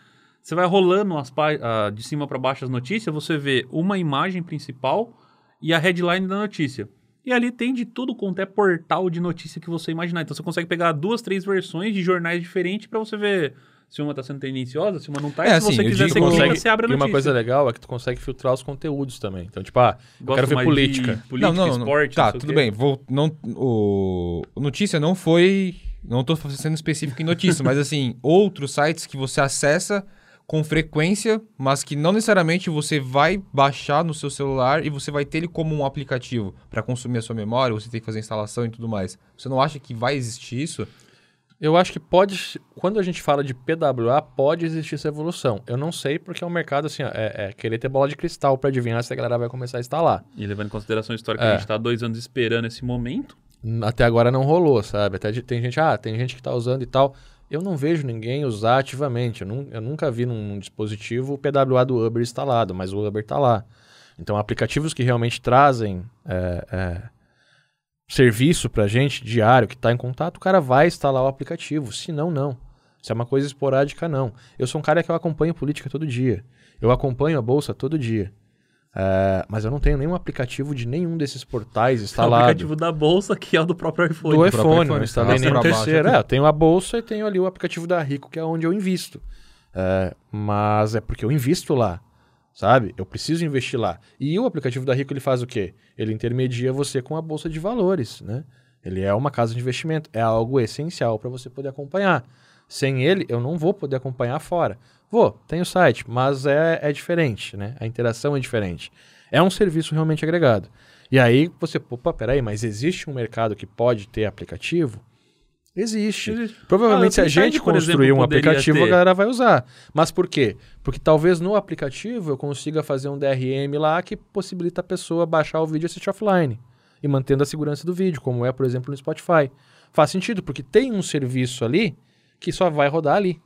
Você vai rolando as uh, de cima para baixo as notícias, você vê uma imagem principal e a headline da notícia. E ali tem de tudo quanto é portal de notícia que você imaginar. Então você consegue pegar duas, três versões de jornais diferentes para você ver se uma está sendo tendenciosa, se uma não está. É, se assim, você quiser seguir, consegue, você abre a notícia. E uma coisa legal é que tu consegue filtrar os conteúdos também. Então, tipo, ah, eu quero ver política. política. Não, não, esporte. Tá, tudo bem. Vou, não, o, notícia não foi. Não estou sendo específico em notícia, mas assim, outros sites que você acessa com frequência, mas que não necessariamente você vai baixar no seu celular e você vai ter ele como um aplicativo para consumir a sua memória, você tem que fazer instalação e tudo mais. Você não acha que vai existir isso? Eu acho que pode, quando a gente fala de PWA, pode existir essa evolução. Eu não sei porque é um mercado assim, ó, é, é, querer ter bola de cristal para adivinhar se a galera vai começar a instalar. E levando em consideração a história que é. a gente está dois anos esperando esse momento. Até agora não rolou, sabe? Até tem gente, ah, tem gente que está usando e tal. Eu não vejo ninguém usar ativamente. Eu, eu nunca vi num dispositivo o PWA do Uber instalado, mas o Uber está lá. Então, aplicativos que realmente trazem é, é serviço para gente diário que está em contato, o cara vai instalar o aplicativo. Se não, não. Se é uma coisa esporádica, não. Eu sou um cara que eu acompanho política todo dia. Eu acompanho a bolsa todo dia. É, mas eu não tenho nenhum aplicativo de nenhum desses portais instalado. É o aplicativo da bolsa, que é o do próprio iPhone. Do, do iPhone, iPhone. eu instalei nem no terceiro. É, eu tenho a bolsa e tenho ali o aplicativo da Rico, que é onde eu invisto. É, mas é porque eu invisto lá sabe? Eu preciso investir lá. E o aplicativo da Rico ele faz o quê? Ele intermedia você com a bolsa de valores, né? Ele é uma casa de investimento, é algo essencial para você poder acompanhar. Sem ele, eu não vou poder acompanhar fora. Vou, tem o site, mas é, é diferente, né? A interação é diferente. É um serviço realmente agregado. E aí você, opa, peraí, mas existe um mercado que pode ter aplicativo? Existe. Existe. Provavelmente, ah, se a gente construir exemplo, um aplicativo, ter. a galera vai usar. Mas por quê? Porque talvez no aplicativo eu consiga fazer um DRM lá que possibilita a pessoa baixar o vídeo e assistir offline. E mantendo a segurança do vídeo, como é, por exemplo, no Spotify. Faz sentido, porque tem um serviço ali que só vai rodar ali.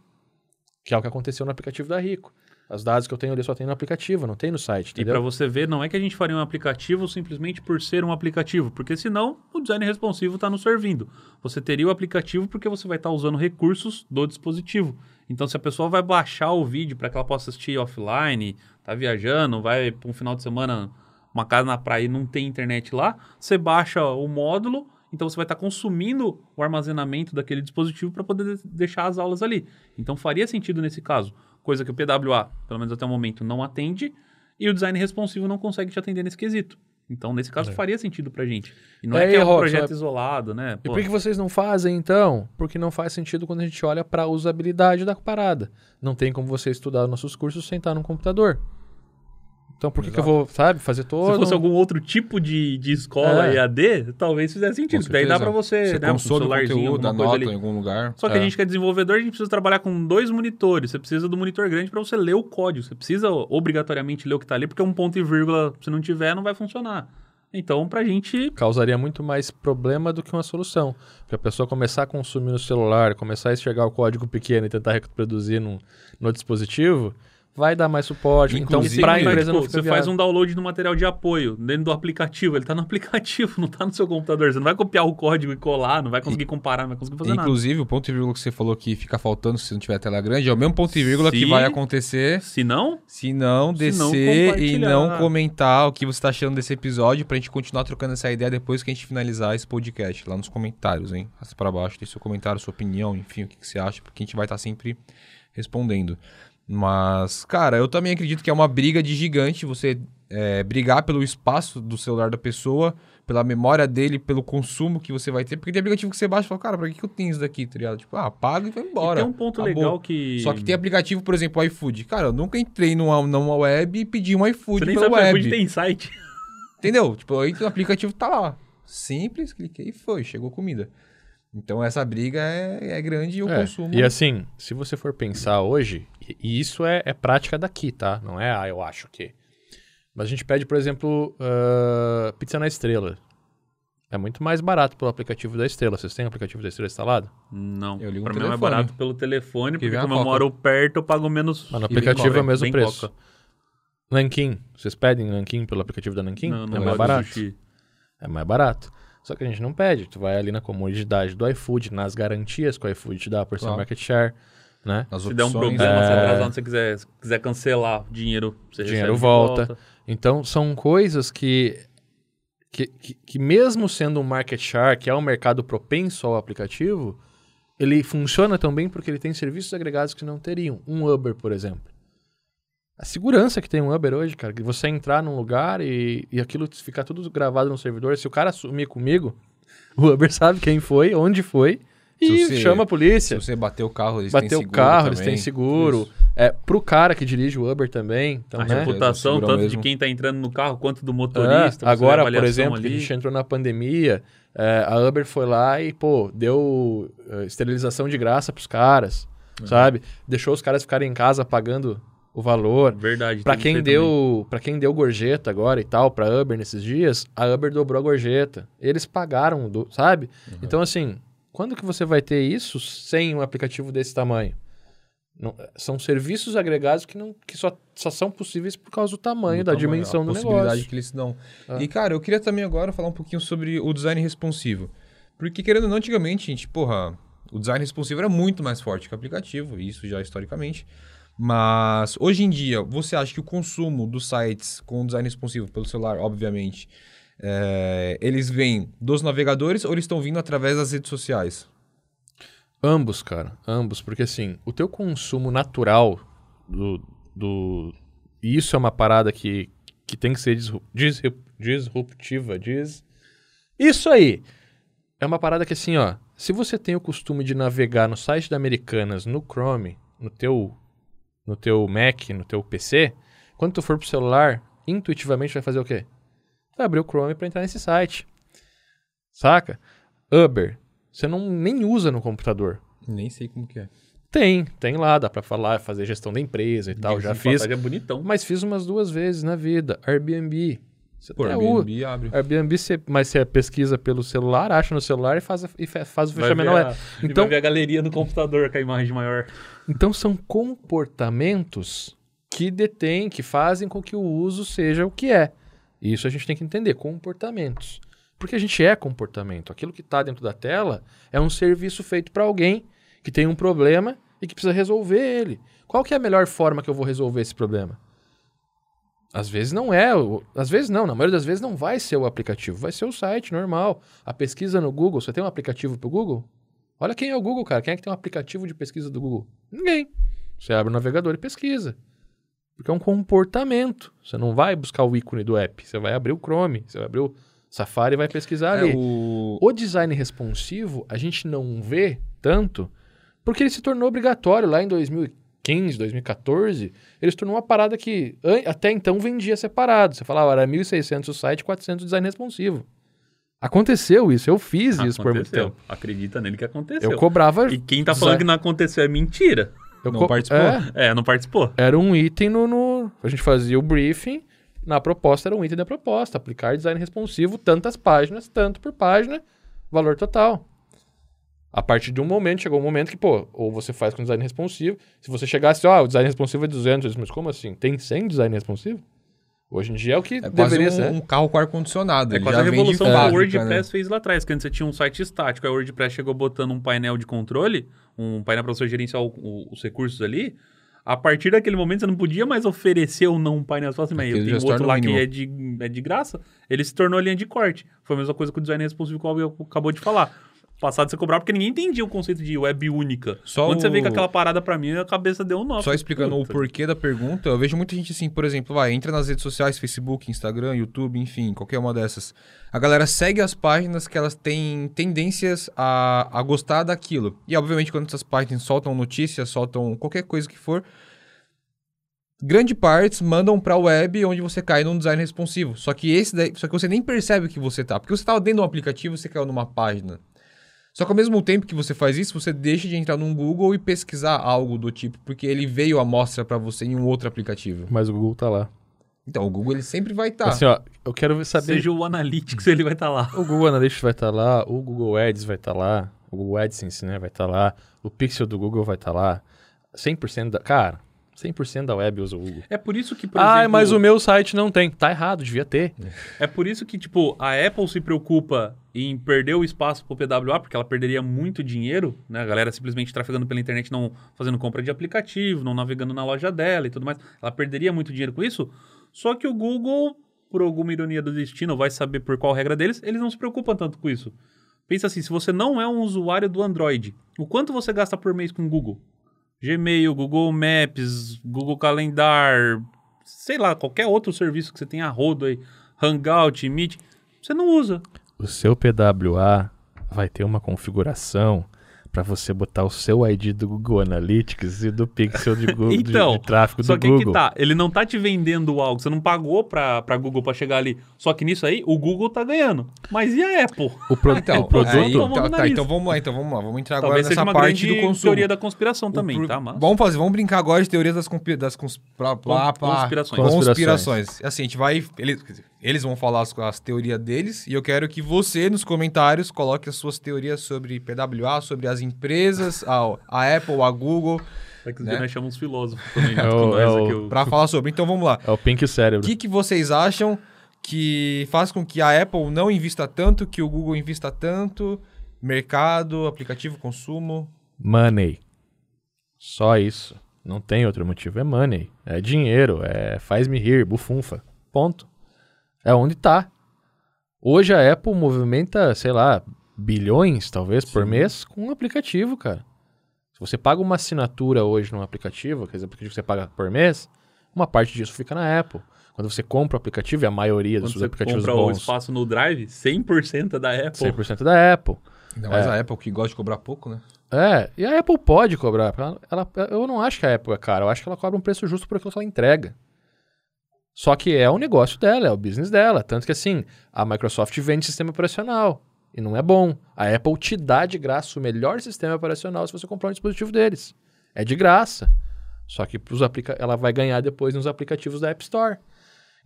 Que é o que aconteceu no aplicativo da Rico. Os dados que eu tenho ali só tem no aplicativo, não tem no site. Entendeu? E para você ver, não é que a gente faria um aplicativo simplesmente por ser um aplicativo, porque senão o design responsivo está nos servindo. Você teria o aplicativo porque você vai estar tá usando recursos do dispositivo. Então, se a pessoa vai baixar o vídeo para que ela possa assistir offline, tá viajando, vai para um final de semana, uma casa na praia e não tem internet lá, você baixa o módulo então você vai estar consumindo o armazenamento daquele dispositivo para poder deixar as aulas ali. Então faria sentido nesse caso coisa que o PWA, pelo menos até o momento, não atende, e o design responsivo não consegue te atender nesse quesito. Então, nesse caso, é. faria sentido pra gente. E não é, é que é um Rock, projeto isolado, né? Pô. E por que vocês não fazem, então? Porque não faz sentido quando a gente olha para a usabilidade da parada. Não tem como você estudar nossos cursos sem estar no computador. Então por que, que eu vou, sabe, fazer todo. Se fosse algum outro tipo de, de escola é. EAD, talvez fizesse sentido. Daí dá para você, você né, um celularzinho, conteúdo, anota ali. em algum lugar. Só que é. a gente que é desenvolvedor, a gente precisa trabalhar com dois monitores. Você precisa do monitor grande para você ler o código. Você precisa obrigatoriamente ler o que está ali, porque um ponto e vírgula, se não tiver, não vai funcionar. Então, para a gente. Causaria muito mais problema do que uma solução. Porque a pessoa começar a consumir no celular, começar a enxergar o código pequeno e tentar reproduzir no, no dispositivo, vai dar mais suporte. então, para a empresa tipo, Você faz um download do material de apoio dentro do aplicativo. Ele está no aplicativo, não está no seu computador. Você não vai copiar o código e colar, não vai conseguir comparar, não vai conseguir fazer Inclusive, nada. Inclusive, o ponto e vírgula que você falou que fica faltando se não tiver tela grande é o mesmo ponto e vírgula se, que vai acontecer. Se não? Se não descer se não e não comentar o que você está achando desse episódio para a gente continuar trocando essa ideia depois que a gente finalizar esse podcast lá nos comentários, hein? Passa para baixo, deixe seu comentário, sua opinião, enfim, o que, que você acha, porque a gente vai estar tá sempre respondendo. Mas, cara, eu também acredito que é uma briga de gigante você é, brigar pelo espaço do celular da pessoa, pela memória dele, pelo consumo que você vai ter. Porque tem aplicativo que você baixa e fala, cara, pra que, que eu tenho isso daqui, tá ligado? Tipo, ah, paga e vai embora. E tem um ponto Acabou. legal que. Só que tem aplicativo, por exemplo, o iFood. Cara, eu nunca entrei numa, numa web e pedi um iFood Você nem pela sabe se o web. iFood tem site. Entendeu? Tipo, aí o aplicativo tá lá. Simples, cliquei e foi, chegou comida. Então essa briga é, é grande e o É, consumo. E assim, se você for pensar hoje, e- isso é, é prática daqui, tá? Não é, ah, eu acho que. Mas a gente pede, por exemplo, ah, pizza na estrela. É muito mais barato pelo aplicativo da estrela. Vocês têm o aplicativo da estrela instalado? Não. Eu ligo pra mim é mais telefone. barato pelo telefone, Que porque como eu moro perto, eu pago menos. Mas no aplicativo é o mesmo preço. Coca. Nankin. Vocês pedem Nankin pelo aplicativo da Nankin? Não, não é mais barato. sushi. É mais barato. Só que a gente não pede. Tu vai ali na comodidade do iFood, nas garantias que o iFood te dá por ser Claro. market share, né? As Se der um opções, problema, se É. atrasar, você quiser, se quiser cancelar o dinheiro, você Dinheiro recebe de volta. Então, são coisas que, que, que, que mesmo sendo um market share, que é um mercado propenso ao aplicativo, ele funciona também porque ele tem serviços agregados que não teriam. Um Uber, por exemplo. A segurança que tem um Uber hoje, cara, que você entrar num lugar e, e aquilo ficar tudo gravado no servidor, se o cara sumir comigo, o Uber sabe quem foi, onde foi, e Se você- chama a polícia. Se você bater o carro, eles têm Bater o seguro carro, eles também. têm seguro. Isso. É, pro cara que dirige o Uber também. Então, A né? reputação, tanto mesmo. de quem tá entrando no carro, quanto do É, motorista. agora, por exemplo, que a ali. gente entrou na pandemia, é, a Uber foi lá e, pô, deu é, esterilização de graça pros caras, sabe? Deixou os caras ficarem em casa pagando o valor. Verdade. Pra tem quem também. deu, para quem deu gorjeta agora e tal, pra Uber nesses dias, a Uber dobrou a gorjeta. Eles pagaram, do, sabe? Então assim, quando que você vai ter isso sem um aplicativo desse tamanho? Não- são serviços agregados que, não, que só, só são possíveis por causa do tamanho, do da tamanho, dimensão a do possibilidade negócio. que eles dão. Ah. E, cara, eu queria também agora falar um pouquinho sobre o design responsivo. Porque, querendo ou não, antigamente, gente, porra, o design responsivo era muito mais forte que o aplicativo, isso já historicamente. Mas, hoje em dia, você acha que o consumo dos sites com design responsivo pelo celular, obviamente, é, eles vêm dos navegadores ou eles estão vindo através das redes sociais? Ambos, cara, ambos, porque assim, o teu consumo natural do, do e isso é uma parada que, que tem que ser disru- disru- disruptiva, diz Isso aí. É uma parada que assim, ó, se você tem o costume de navegar no site da Americanas no Chrome, no teu no teu Mac, no teu PC, quando tu for pro celular, intuitivamente vai fazer o quê? Vai abrir o Chrome para entrar nesse site. Saca? Uber, você não nem usa no computador. Nem sei como que é. Tem, tem lá, dá pra falar, fazer gestão da empresa e tal, já fiz. É bonitão. Mas fiz umas duas vezes na vida. Airbnb. Você Pô, Airbnb abre. usa. Airbnb, você, mas você pesquisa pelo celular, acha no celular e faz, a- e fa- faz o fechamento. a- é. e Então, vai ver a galeria no computador com a imagem maior. Então são comportamentos que detêm, que fazem com que o uso seja o que é. Isso a gente tem que entender, comportamentos. Porque a gente é comportamento. Aquilo que está dentro da tela é um serviço feito para alguém que tem um problema e que precisa resolver ele. Qual que é a melhor forma que eu vou resolver esse problema? Às vezes não é, às vezes não, na maioria das vezes não vai ser o aplicativo, vai ser o site normal. A pesquisa no Google, você tem um aplicativo para o Google? Olha quem é o Google, cara. Quem é que tem um aplicativo de pesquisa do Google? Ninguém. Você abre o navegador e pesquisa. Porque é um comportamento. Você não vai buscar o ícone do app. Você vai abrir o Chrome, você vai abrir o Safari e vai pesquisar ali. É, o... O design responsivo a gente não vê tanto porque ele se tornou obrigatório lá em 2015, 2014. Ele se tornou uma parada que até então vendia separado. Você falava, era 1.600 o site, 400 o design responsivo. Aconteceu isso, eu fiz isso por muito Aconteceu. tempo. Acredita nele que aconteceu. Eu cobrava. E quem tá falando que não aconteceu é mentira. eu Não participou? É, É, não participou. era um item no, no- A gente fazia o briefing, na proposta era um item da proposta. Aplicar design responsivo, tantas páginas, tanto por página, valor total. A partir de um momento, chegou um momento que, pô, ou você faz com design responsivo. Se você chegasse, ó, o design responsivo é 200, eu disse, mas como assim? Tem 100 design responsivo? Hoje em dia é o que É quase deveria um, ser. um carro com ar-condicionado. É quase já a vem de revolução que o WordPress né? fez lá atrás, que antes você tinha um site estático, aí o WordPress chegou botando um painel de controle, um painel para você gerenciar o- o- os recursos ali. A partir daquele momento você não podia mais oferecer ou não um painel. Você fala assim, mas eu tenho outro lá que mínimo. é de, é de graça. Ele se tornou linha de corte. Foi a mesma coisa com o design responsive que o acabou de falar. Passado você cobrava porque ninguém entendia o conceito de web única. Só Quando você veio o- com aquela parada pra mim, a cabeça deu um nó. Só explicando Puta. o porquê da pergunta, eu vejo muita gente assim, por exemplo, vai, entra nas redes sociais, Facebook, Instagram, YouTube, enfim, qualquer uma dessas. A galera segue as páginas que elas têm tendências a, a gostar daquilo. E, obviamente, quando essas páginas soltam notícias, soltam qualquer coisa que for, grande partes mandam pra web onde você cai num design responsivo. Só que esse daí, só que você nem percebe que você tá, porque você tava dentro de um aplicativo, você caiu numa página. Só que ao mesmo tempo que você faz isso, você deixa de entrar num Google e pesquisar algo do tipo, porque ele veio a mostra pra você em um outro aplicativo. Mas o Google tá lá. Então, o Google ele sempre vai estar. Assim, ó, eu quero saber. Seja o Analytics, ele vai estar lá. O Google Analytics vai estar lá, o Google Ads vai estar lá, o Google AdSense, né, vai estar lá, o Pixel do Google vai estar lá. 100% da. Cara, 100% da web usa o Google. É por isso que, por Ah, exemplo, mas o meu site não tem. Tá errado, devia ter. É por isso que, tipo, a Apple se preocupa em perder o espaço pro PWA, porque ela perderia muito dinheiro, né? A galera simplesmente trafegando pela internet, não fazendo compra de aplicativo, não navegando na loja dela e tudo mais. Ela perderia muito dinheiro com isso. Só que o Google, por alguma ironia do destino, vai saber por qual regra deles, eles não se preocupam tanto com isso. Pensa assim, se você não é um usuário do Android, o quanto você gasta por mês com o Google? Gmail, Google Maps, Google Calendar, sei lá, qualquer outro serviço que você tenha rodo aí, Hangout, Meet, você não usa. O seu PWA vai ter uma configuração para você botar o seu ID do Google Analytics e do Pixel de, Google, de- Então, de, tráfego Só do que aí Google. que tá, ele não tá te vendendo algo, você não pagou pra, pra Google pra chegar ali. Só que nisso aí, o Google tá ganhando. Mas e a Apple? O, pro- Então, o produto. aí, tomou tá, tá, então vamos lá, então vamos lá, vamos entrar agora Talvez nessa uma parte do consumo. teoria da conspiração O também, pro- tá? Mas... Vamos fazer, vamos brincar agora de teorias das conspi- das cons- plá, plá, plá, Conspirações. conspirações. Assim, a gente vai. Dizer, eles vão falar as, as teorias deles e eu quero que você, nos comentários, coloque as suas teorias sobre PWA, sobre as empresas, a, a Apple, a Google, É que né? nós chamamos filósofos também, É o- com nós é o- aqui. o- para falar sobre. Então vamos lá. É o Pink O Cérebro. que, que vocês acham que faz com que a Apple não invista tanto, que o Google invista tanto? Mercado, aplicativo, consumo. Money. Só isso. Não tem outro motivo. É money. É dinheiro. É faz-me rir, bufunfa. Ponto. É onde tá. Hoje a Apple movimenta, sei lá, bilhões, talvez, por mês com um aplicativo, cara. Se você paga uma assinatura hoje num aplicativo, quer dizer, aplicativo que você paga por mês, uma parte disso fica na Apple. Quando você compra o aplicativo, e a maioria Quando dos você aplicativos compra o bons, espaço no Drive, 100% é da Apple. 100% da Apple. Ainda mais É. a Apple que gosta de cobrar pouco, né? É, e a Apple pode cobrar. Ela, ela- eu não acho que a Apple é cara, eu acho que ela cobra um preço justo por aquilo que ela entrega. Só que é o negócio dela, é o business dela. Tanto que assim, a Microsoft vende sistema operacional. E não é bom. A Apple te dá de graça o melhor sistema operacional se você comprar um dispositivo deles. É de graça. Só que pros aplica ela vai ganhar depois nos aplicativos da App Store.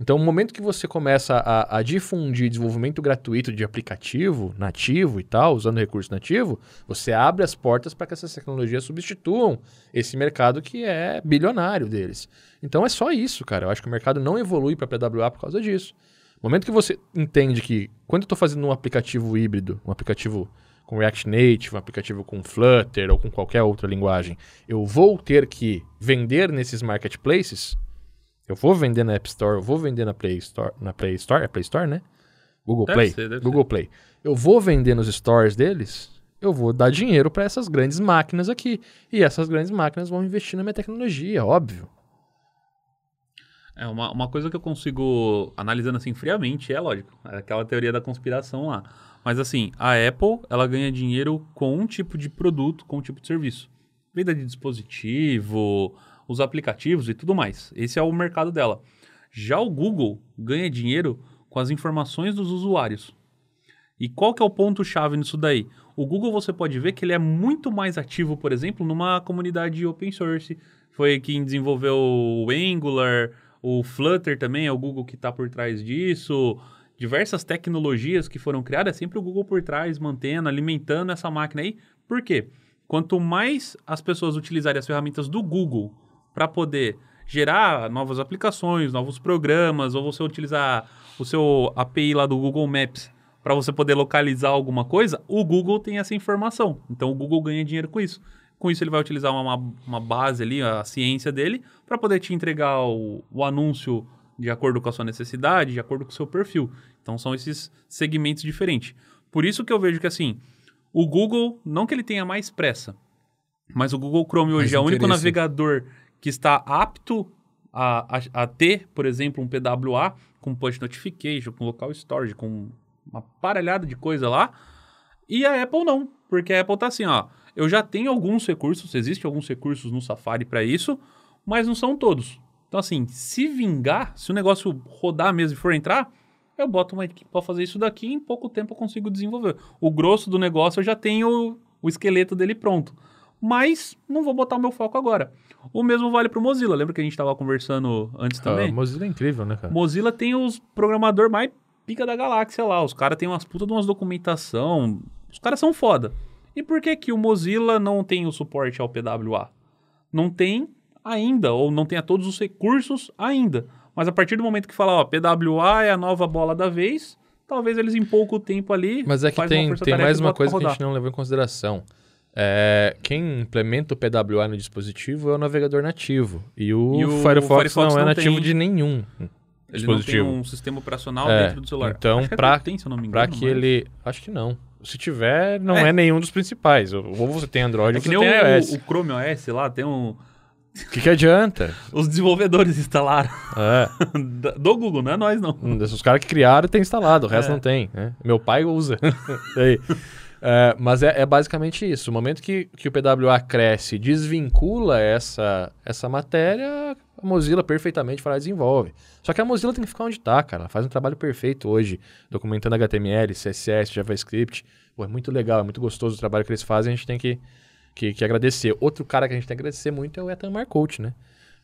Então, no momento que você começa a, a difundir desenvolvimento gratuito de aplicativo nativo e tal, usando recurso nativo, você abre as portas para que essas tecnologias substituam esse mercado que é bilionário deles. Então, é só isso, cara. Eu acho que o mercado não evolui para PWA por causa disso. No momento que você entende que, quando eu estou fazendo um aplicativo híbrido, um aplicativo com React Native, um aplicativo com Flutter ou com qualquer outra linguagem, eu vou ter que vender nesses marketplaces. Eu vou vender na App Store, eu vou vender na Play Store, na Play Store, é Play Store, né? Google Deve Play, ser, Google Play. Eu vou vender nos stores deles, eu vou dar dinheiro para essas grandes máquinas aqui. E essas grandes máquinas vão investir na minha tecnologia, óbvio. É, uma, uma coisa que eu consigo, analisando assim friamente, é lógico, é aquela teoria da conspiração lá. Mas assim, a Apple, ela ganha dinheiro com um tipo de produto, com um tipo de serviço. Venda de dispositivo, os aplicativos e tudo mais. Esse é o mercado dela. Já o Google ganha dinheiro com as informações dos usuários. E qual que é o ponto-chave nisso daí? O Google você pode ver que ele é muito mais ativo, por exemplo, numa comunidade open source. Foi quem desenvolveu o Angular, o Flutter também, é o Google que está por trás disso. Diversas tecnologias que foram criadas, é sempre o Google por trás, mantendo, alimentando essa máquina aí. Por quê? Quanto mais as pessoas utilizarem as ferramentas do Google para poder gerar novas aplicações, novos programas, ou você utilizar o seu API lá do Google Maps para você poder localizar alguma coisa, o Google tem essa informação. Então o Google ganha dinheiro com isso. Com isso ele vai utilizar uma, uma base ali, a ciência dele, para poder te entregar o, o anúncio de acordo com a sua necessidade, de acordo com o seu perfil. Então são esses segmentos diferentes. Por isso que eu vejo que assim, O Google, não que ele tenha mais pressa, mas o Google Chrome hoje Mais é o único navegador que está apto a, a, a ter, por exemplo, um PWA com push notification, com local storage, com uma parelhada de coisa lá. E a Apple não, porque a Apple tá assim, ó, eu já tenho alguns recursos, existem alguns recursos no Safari para isso, mas não são todos. Então assim, se vingar, se o negócio rodar mesmo e for entrar, eu boto uma equipe para fazer isso daqui e em pouco tempo eu consigo desenvolver. O grosso do negócio eu já tenho o esqueleto dele pronto. Mas não vou botar o meu foco agora. O mesmo vale para o Mozilla. Lembra que a gente estava conversando antes também? Ah, Mozilla é incrível, né, cara? Mozilla tem os programador mais pica da galáxia lá. Os caras têm umas putas de umas documentação. Os caras são foda. E por que que o Mozilla não tem o suporte ao PWA? Não tem ainda, ou não tem a todos os recursos ainda. Mas a partir do momento que fala, ó, PWA é a nova bola da vez, talvez eles em pouco tempo ali. Mas é que tem, tem mais uma coisa que a gente não levou em consideração. É, quem implementa o PWA no dispositivo é o navegador nativo. E o, E o Firefox, Firefox não é não nativo tem. de nenhum Ele dispositivo. não tem um sistema operacional É, dentro do celular. então, Acho que tem, Pra que ele. Acho que não. Se tiver, não É. é, nenhum dos principais. Ou você tem Android É ou você tem o, iOS. o Chrome OS lá, tem um... O que, que adianta? Os desenvolvedores instalaram. É. Do Google, não é nós não. Um desses caras que criaram tem instalado, o resto É. não tem. né? Meu pai usa. É, mas é, é basicamente isso. O momento que, que o PWA cresce, desvincula essa, essa matéria, a Mozilla perfeitamente e desenvolve. Só que a Mozilla tem que ficar onde está, cara. Ela faz um trabalho perfeito hoje, documentando HTML, CSS, JavaScript. Pô, é muito legal, é muito gostoso o trabalho que eles fazem, a gente tem que, que, que agradecer. Outro cara que a gente tem que agradecer muito é o Ethan Marcout, né?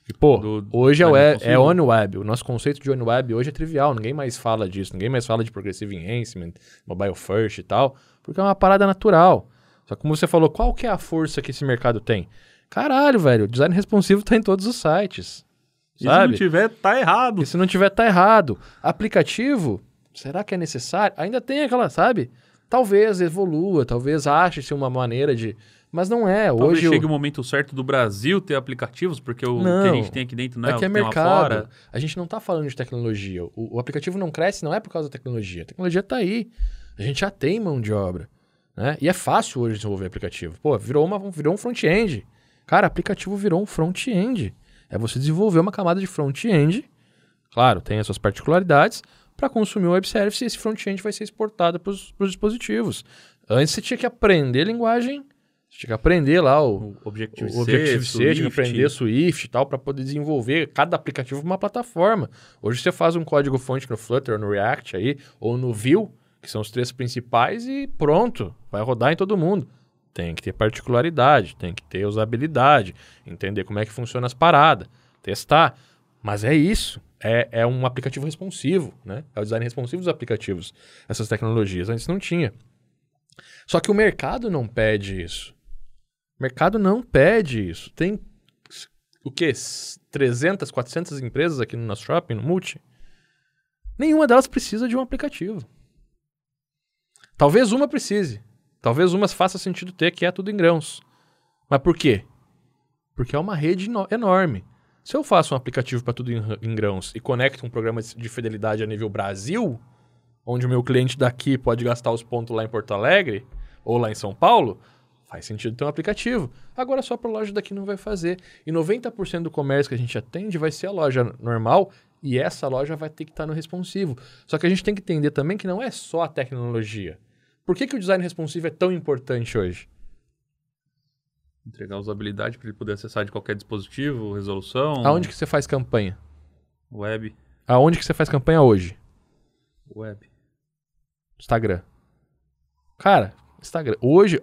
E, pô, Do- hoje é, o design web, é responsivo. on-web. O nosso conceito de on-web hoje é trivial. Ninguém mais fala disso. Ninguém mais fala de progressive enhancement, mobile first e tal. Porque é uma parada natural. Só que como você falou, qual que é a força que esse mercado tem? Caralho, velho. O design responsivo tá em todos os sites. E se Sabe? não tiver, tá errado. E se não tiver, tá errado. Aplicativo, será que é necessário? Ainda tem aquela, sabe? Talvez evolua, talvez ache-se uma maneira de... Mas não é. Talvez Hoje chegue o momento certo do Brasil ter aplicativos, porque o Não. que a gente tem aqui dentro não é, é o que é mercado. fora. A gente não tá falando de tecnologia. O, o aplicativo não cresce não é por causa da tecnologia. A tecnologia tá aí. A gente já tem mão de obra. Né? E é fácil hoje desenvolver aplicativo. Pô, virou, uma, virou um front-end. Cara, aplicativo virou um front-end. É você desenvolver uma camada de front-end. Claro, tem as suas particularidades. Para consumir o web service, esse front-end vai ser exportado para os dispositivos. Antes você tinha que aprender linguagem. Você tinha que aprender lá o, O Objective-C, o Objective-C, tinha que aprender Swift e tal, para poder desenvolver cada aplicativo uma plataforma. Hoje você faz um código-fonte no Flutter, no React aí, ou no Vue, que são os três principais, e pronto, vai rodar em todo mundo. Tem que ter particularidade, tem que ter usabilidade, entender como é que funciona as paradas, testar. Mas é isso. É, é um aplicativo responsivo, né? É o design responsivo dos aplicativos, essas tecnologias. Antes não tinha. Só que o mercado não pede isso. O mercado não pede isso. Tem o quê? 300, 400 empresas aqui no nosso shopping, no Multi? Nenhuma delas precisa de um aplicativo. Talvez uma precise. Talvez uma faça sentido ter, que é tudo em grãos. Mas por quê? Porque é uma rede eno- enorme. Se eu faço um aplicativo para tudo em, em grãos e conecto um programa de fidelidade a nível Brasil, onde o meu cliente daqui pode gastar os pontos lá em Porto Alegre ou lá em São Paulo, faz sentido ter um aplicativo. Agora só para loja daqui não vai fazer. E 90% do comércio que a gente atende vai ser a loja normal e essa loja vai ter que estar no responsivo. Só que a gente tem que entender também que não é só a tecnologia. Por que, que o design responsivo é tão importante hoje? Entregar usabilidade para ele poder acessar de qualquer dispositivo, resolução. Aonde que você faz campanha? Web. Aonde que você faz campanha hoje? Web. Instagram. Cara, Instagram. Hoje,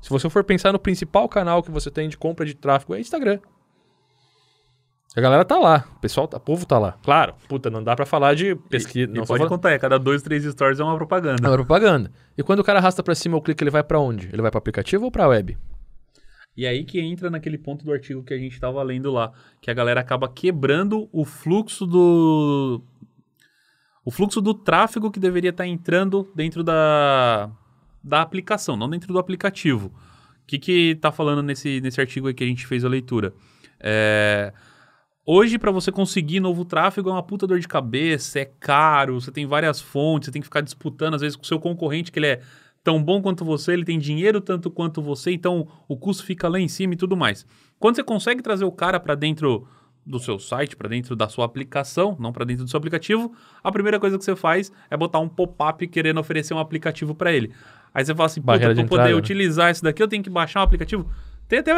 se você for pensar no principal canal que você tem de compra de tráfego, é Instagram. A galera tá lá, o pessoal, tá- o povo tá lá. Claro, puta, não dá pra falar de pesquisa. E Não pode só contar, é, cada dois, três stories é uma propaganda. É uma propaganda. E quando o cara arrasta pra cima o clique, ele vai pra onde? Ele vai pro aplicativo ou pra web? E aí que entra naquele ponto do artigo que a gente estava lendo lá, que a galera acaba quebrando o fluxo do o fluxo do tráfego que deveria estar entrando dentro da, da aplicação, não dentro do aplicativo. O que que tá falando nesse, nesse artigo aí que a gente fez a leitura? É, Hoje, para você conseguir novo tráfego, é uma puta dor de cabeça, é caro, você tem várias fontes, você tem que ficar disputando, às vezes, com o seu concorrente, que ele é tão bom quanto você, ele tem dinheiro tanto quanto você, então o custo fica lá em cima e tudo mais. Quando você consegue trazer o cara para dentro do seu site, para dentro da sua aplicação, não para dentro do seu aplicativo, a primeira coisa que você faz é botar um pop-up querendo oferecer um aplicativo para ele. Aí você fala assim, puta, para poder entrada, né? utilizar isso daqui, eu tenho que baixar um aplicativo. Tem até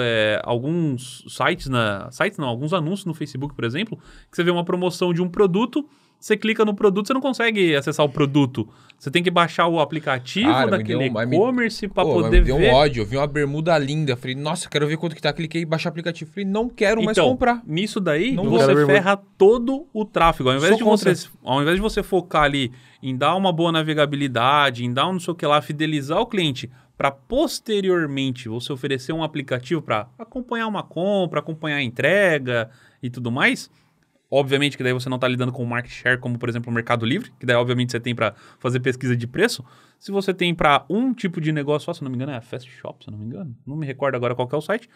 é, alguns sites, na, sites não, alguns anúncios no Facebook, por exemplo, que você vê uma promoção de um produto, você clica no produto, você não consegue acessar o produto. Você tem que baixar o aplicativo Cara, daquele um- e-commerce para poder me deu ver. um ódio. Eu vi uma bermuda linda. Falei, nossa, quero ver quanto que tá. Cliquei em baixar aplicativo. Falei, não quero mais Então, comprar. nisso daí, Não você ver ferra todo o tráfego. Ao invés, Sou de contra. você, ao invés de você focar ali em dar uma boa navegabilidade, em dar um não sei o que lá, fidelizar o cliente, para posteriormente você oferecer um aplicativo para acompanhar uma compra, acompanhar a entrega e tudo mais. Obviamente que daí você não está lidando com market share, como por exemplo o Mercado Livre, que daí obviamente você tem para fazer pesquisa de preço. Se você tem para um tipo de negócio só, se não me engano é a Fast Shop, se não me engano, não me recordo agora qual é o site,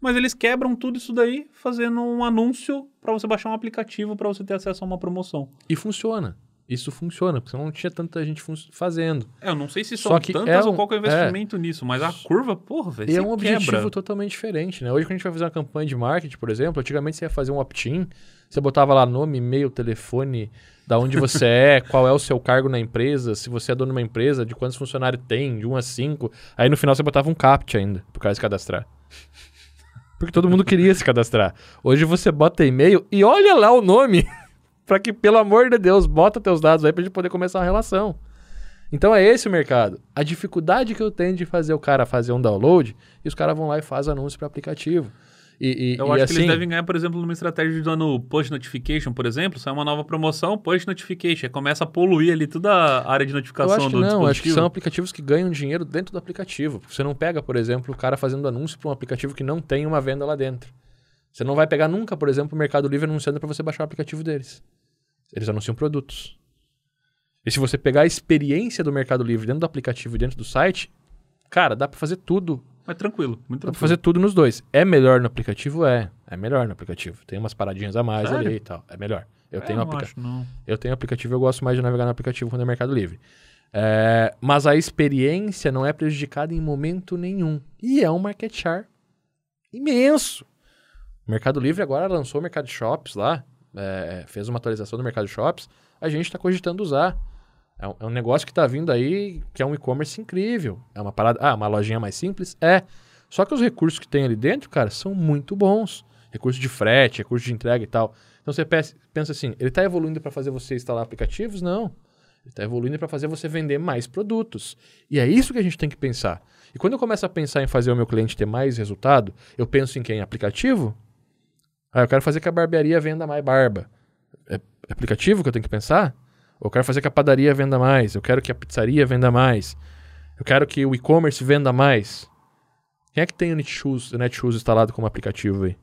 mas eles quebram tudo isso daí fazendo um anúncio para você baixar um aplicativo para você ter acesso a uma promoção. E funciona. Isso funciona, porque senão não tinha tanta gente fazendo. É, eu não sei se Só são que tantas é ou um- qual que é o investimento nisso, mas a curva, porra, velho, E é um objetivo quebra. totalmente diferente, né? Hoje, quando a gente vai fazer uma campanha de marketing, por exemplo, antigamente você ia fazer um opt-in, você botava lá nome, e-mail, telefone, da onde você é, qual é o seu cargo na empresa, se você é dono de uma empresa, de quantos funcionários tem, de 1 a 5. Aí no final você botava um CAPTCHA ainda, pro cara se cadastrar. Porque todo mundo queria se cadastrar. Hoje você bota e-mail e olha lá o nome, pra que, pelo amor de Deus, bota teus dados aí pra gente poder começar uma relação. Então é esse o mercado. A dificuldade que eu tenho de fazer o cara fazer um download e os caras vão lá e fazem anúncio para aplicativo. E, e, Eu e acho assim, que eles devem ganhar, por exemplo, numa estratégia de dando push notification, por exemplo, sai uma nova promoção, push notification, começa a poluir ali toda a área de eu notificação acho que do não, dispositivo. acho que são aplicativos que ganham dinheiro dentro do aplicativo. Você não pega, por exemplo, o cara fazendo anúncio para um aplicativo que não tem uma venda lá dentro. Você não vai pegar nunca, por exemplo, o Mercado Livre anunciando para você baixar o aplicativo deles. Eles anunciam produtos. E se você pegar a experiência do Mercado Livre dentro do aplicativo e dentro do site, cara, dá para fazer tudo Mas tranquilo, muito Dá pra tranquilo. fazer tudo nos dois. É melhor no aplicativo? É. É melhor no aplicativo. Tem umas paradinhas a mais Sério? ali e tal. É melhor. Eu, É, tenho não aplica... acho, não. eu tenho aplicativo, eu gosto mais de navegar no aplicativo quando é Mercado Livre. É, Mas a experiência não é prejudicada em momento nenhum. E é um market share imenso. O Mercado Livre agora lançou o Mercado Shops lá, é, fez uma atualização do Mercado Shops. A gente está cogitando usar. É um, é um negócio que está vindo aí, que é um e-commerce incrível. É uma parada. Ah, uma lojinha mais simples? É. Só que os recursos que tem ali dentro, cara, são muito bons. Recurso de frete, recurso de entrega e tal. Então você pe- pensa assim, ele está evoluindo para fazer você instalar aplicativos? Não. Ele está evoluindo para fazer você vender mais produtos. E é isso que a gente tem que pensar. E quando eu começo a pensar em fazer o meu cliente ter mais resultado, eu penso em quem? Aplicativo? Ah, eu quero fazer que a barbearia venda mais barba. É aplicativo que eu tenho que pensar? Ou eu quero fazer que a padaria venda mais? Eu quero que a pizzaria venda mais? Eu quero que o e-commerce venda mais? Quem é que tem o Netshoes, o Netshoes instalado como aplicativo aí?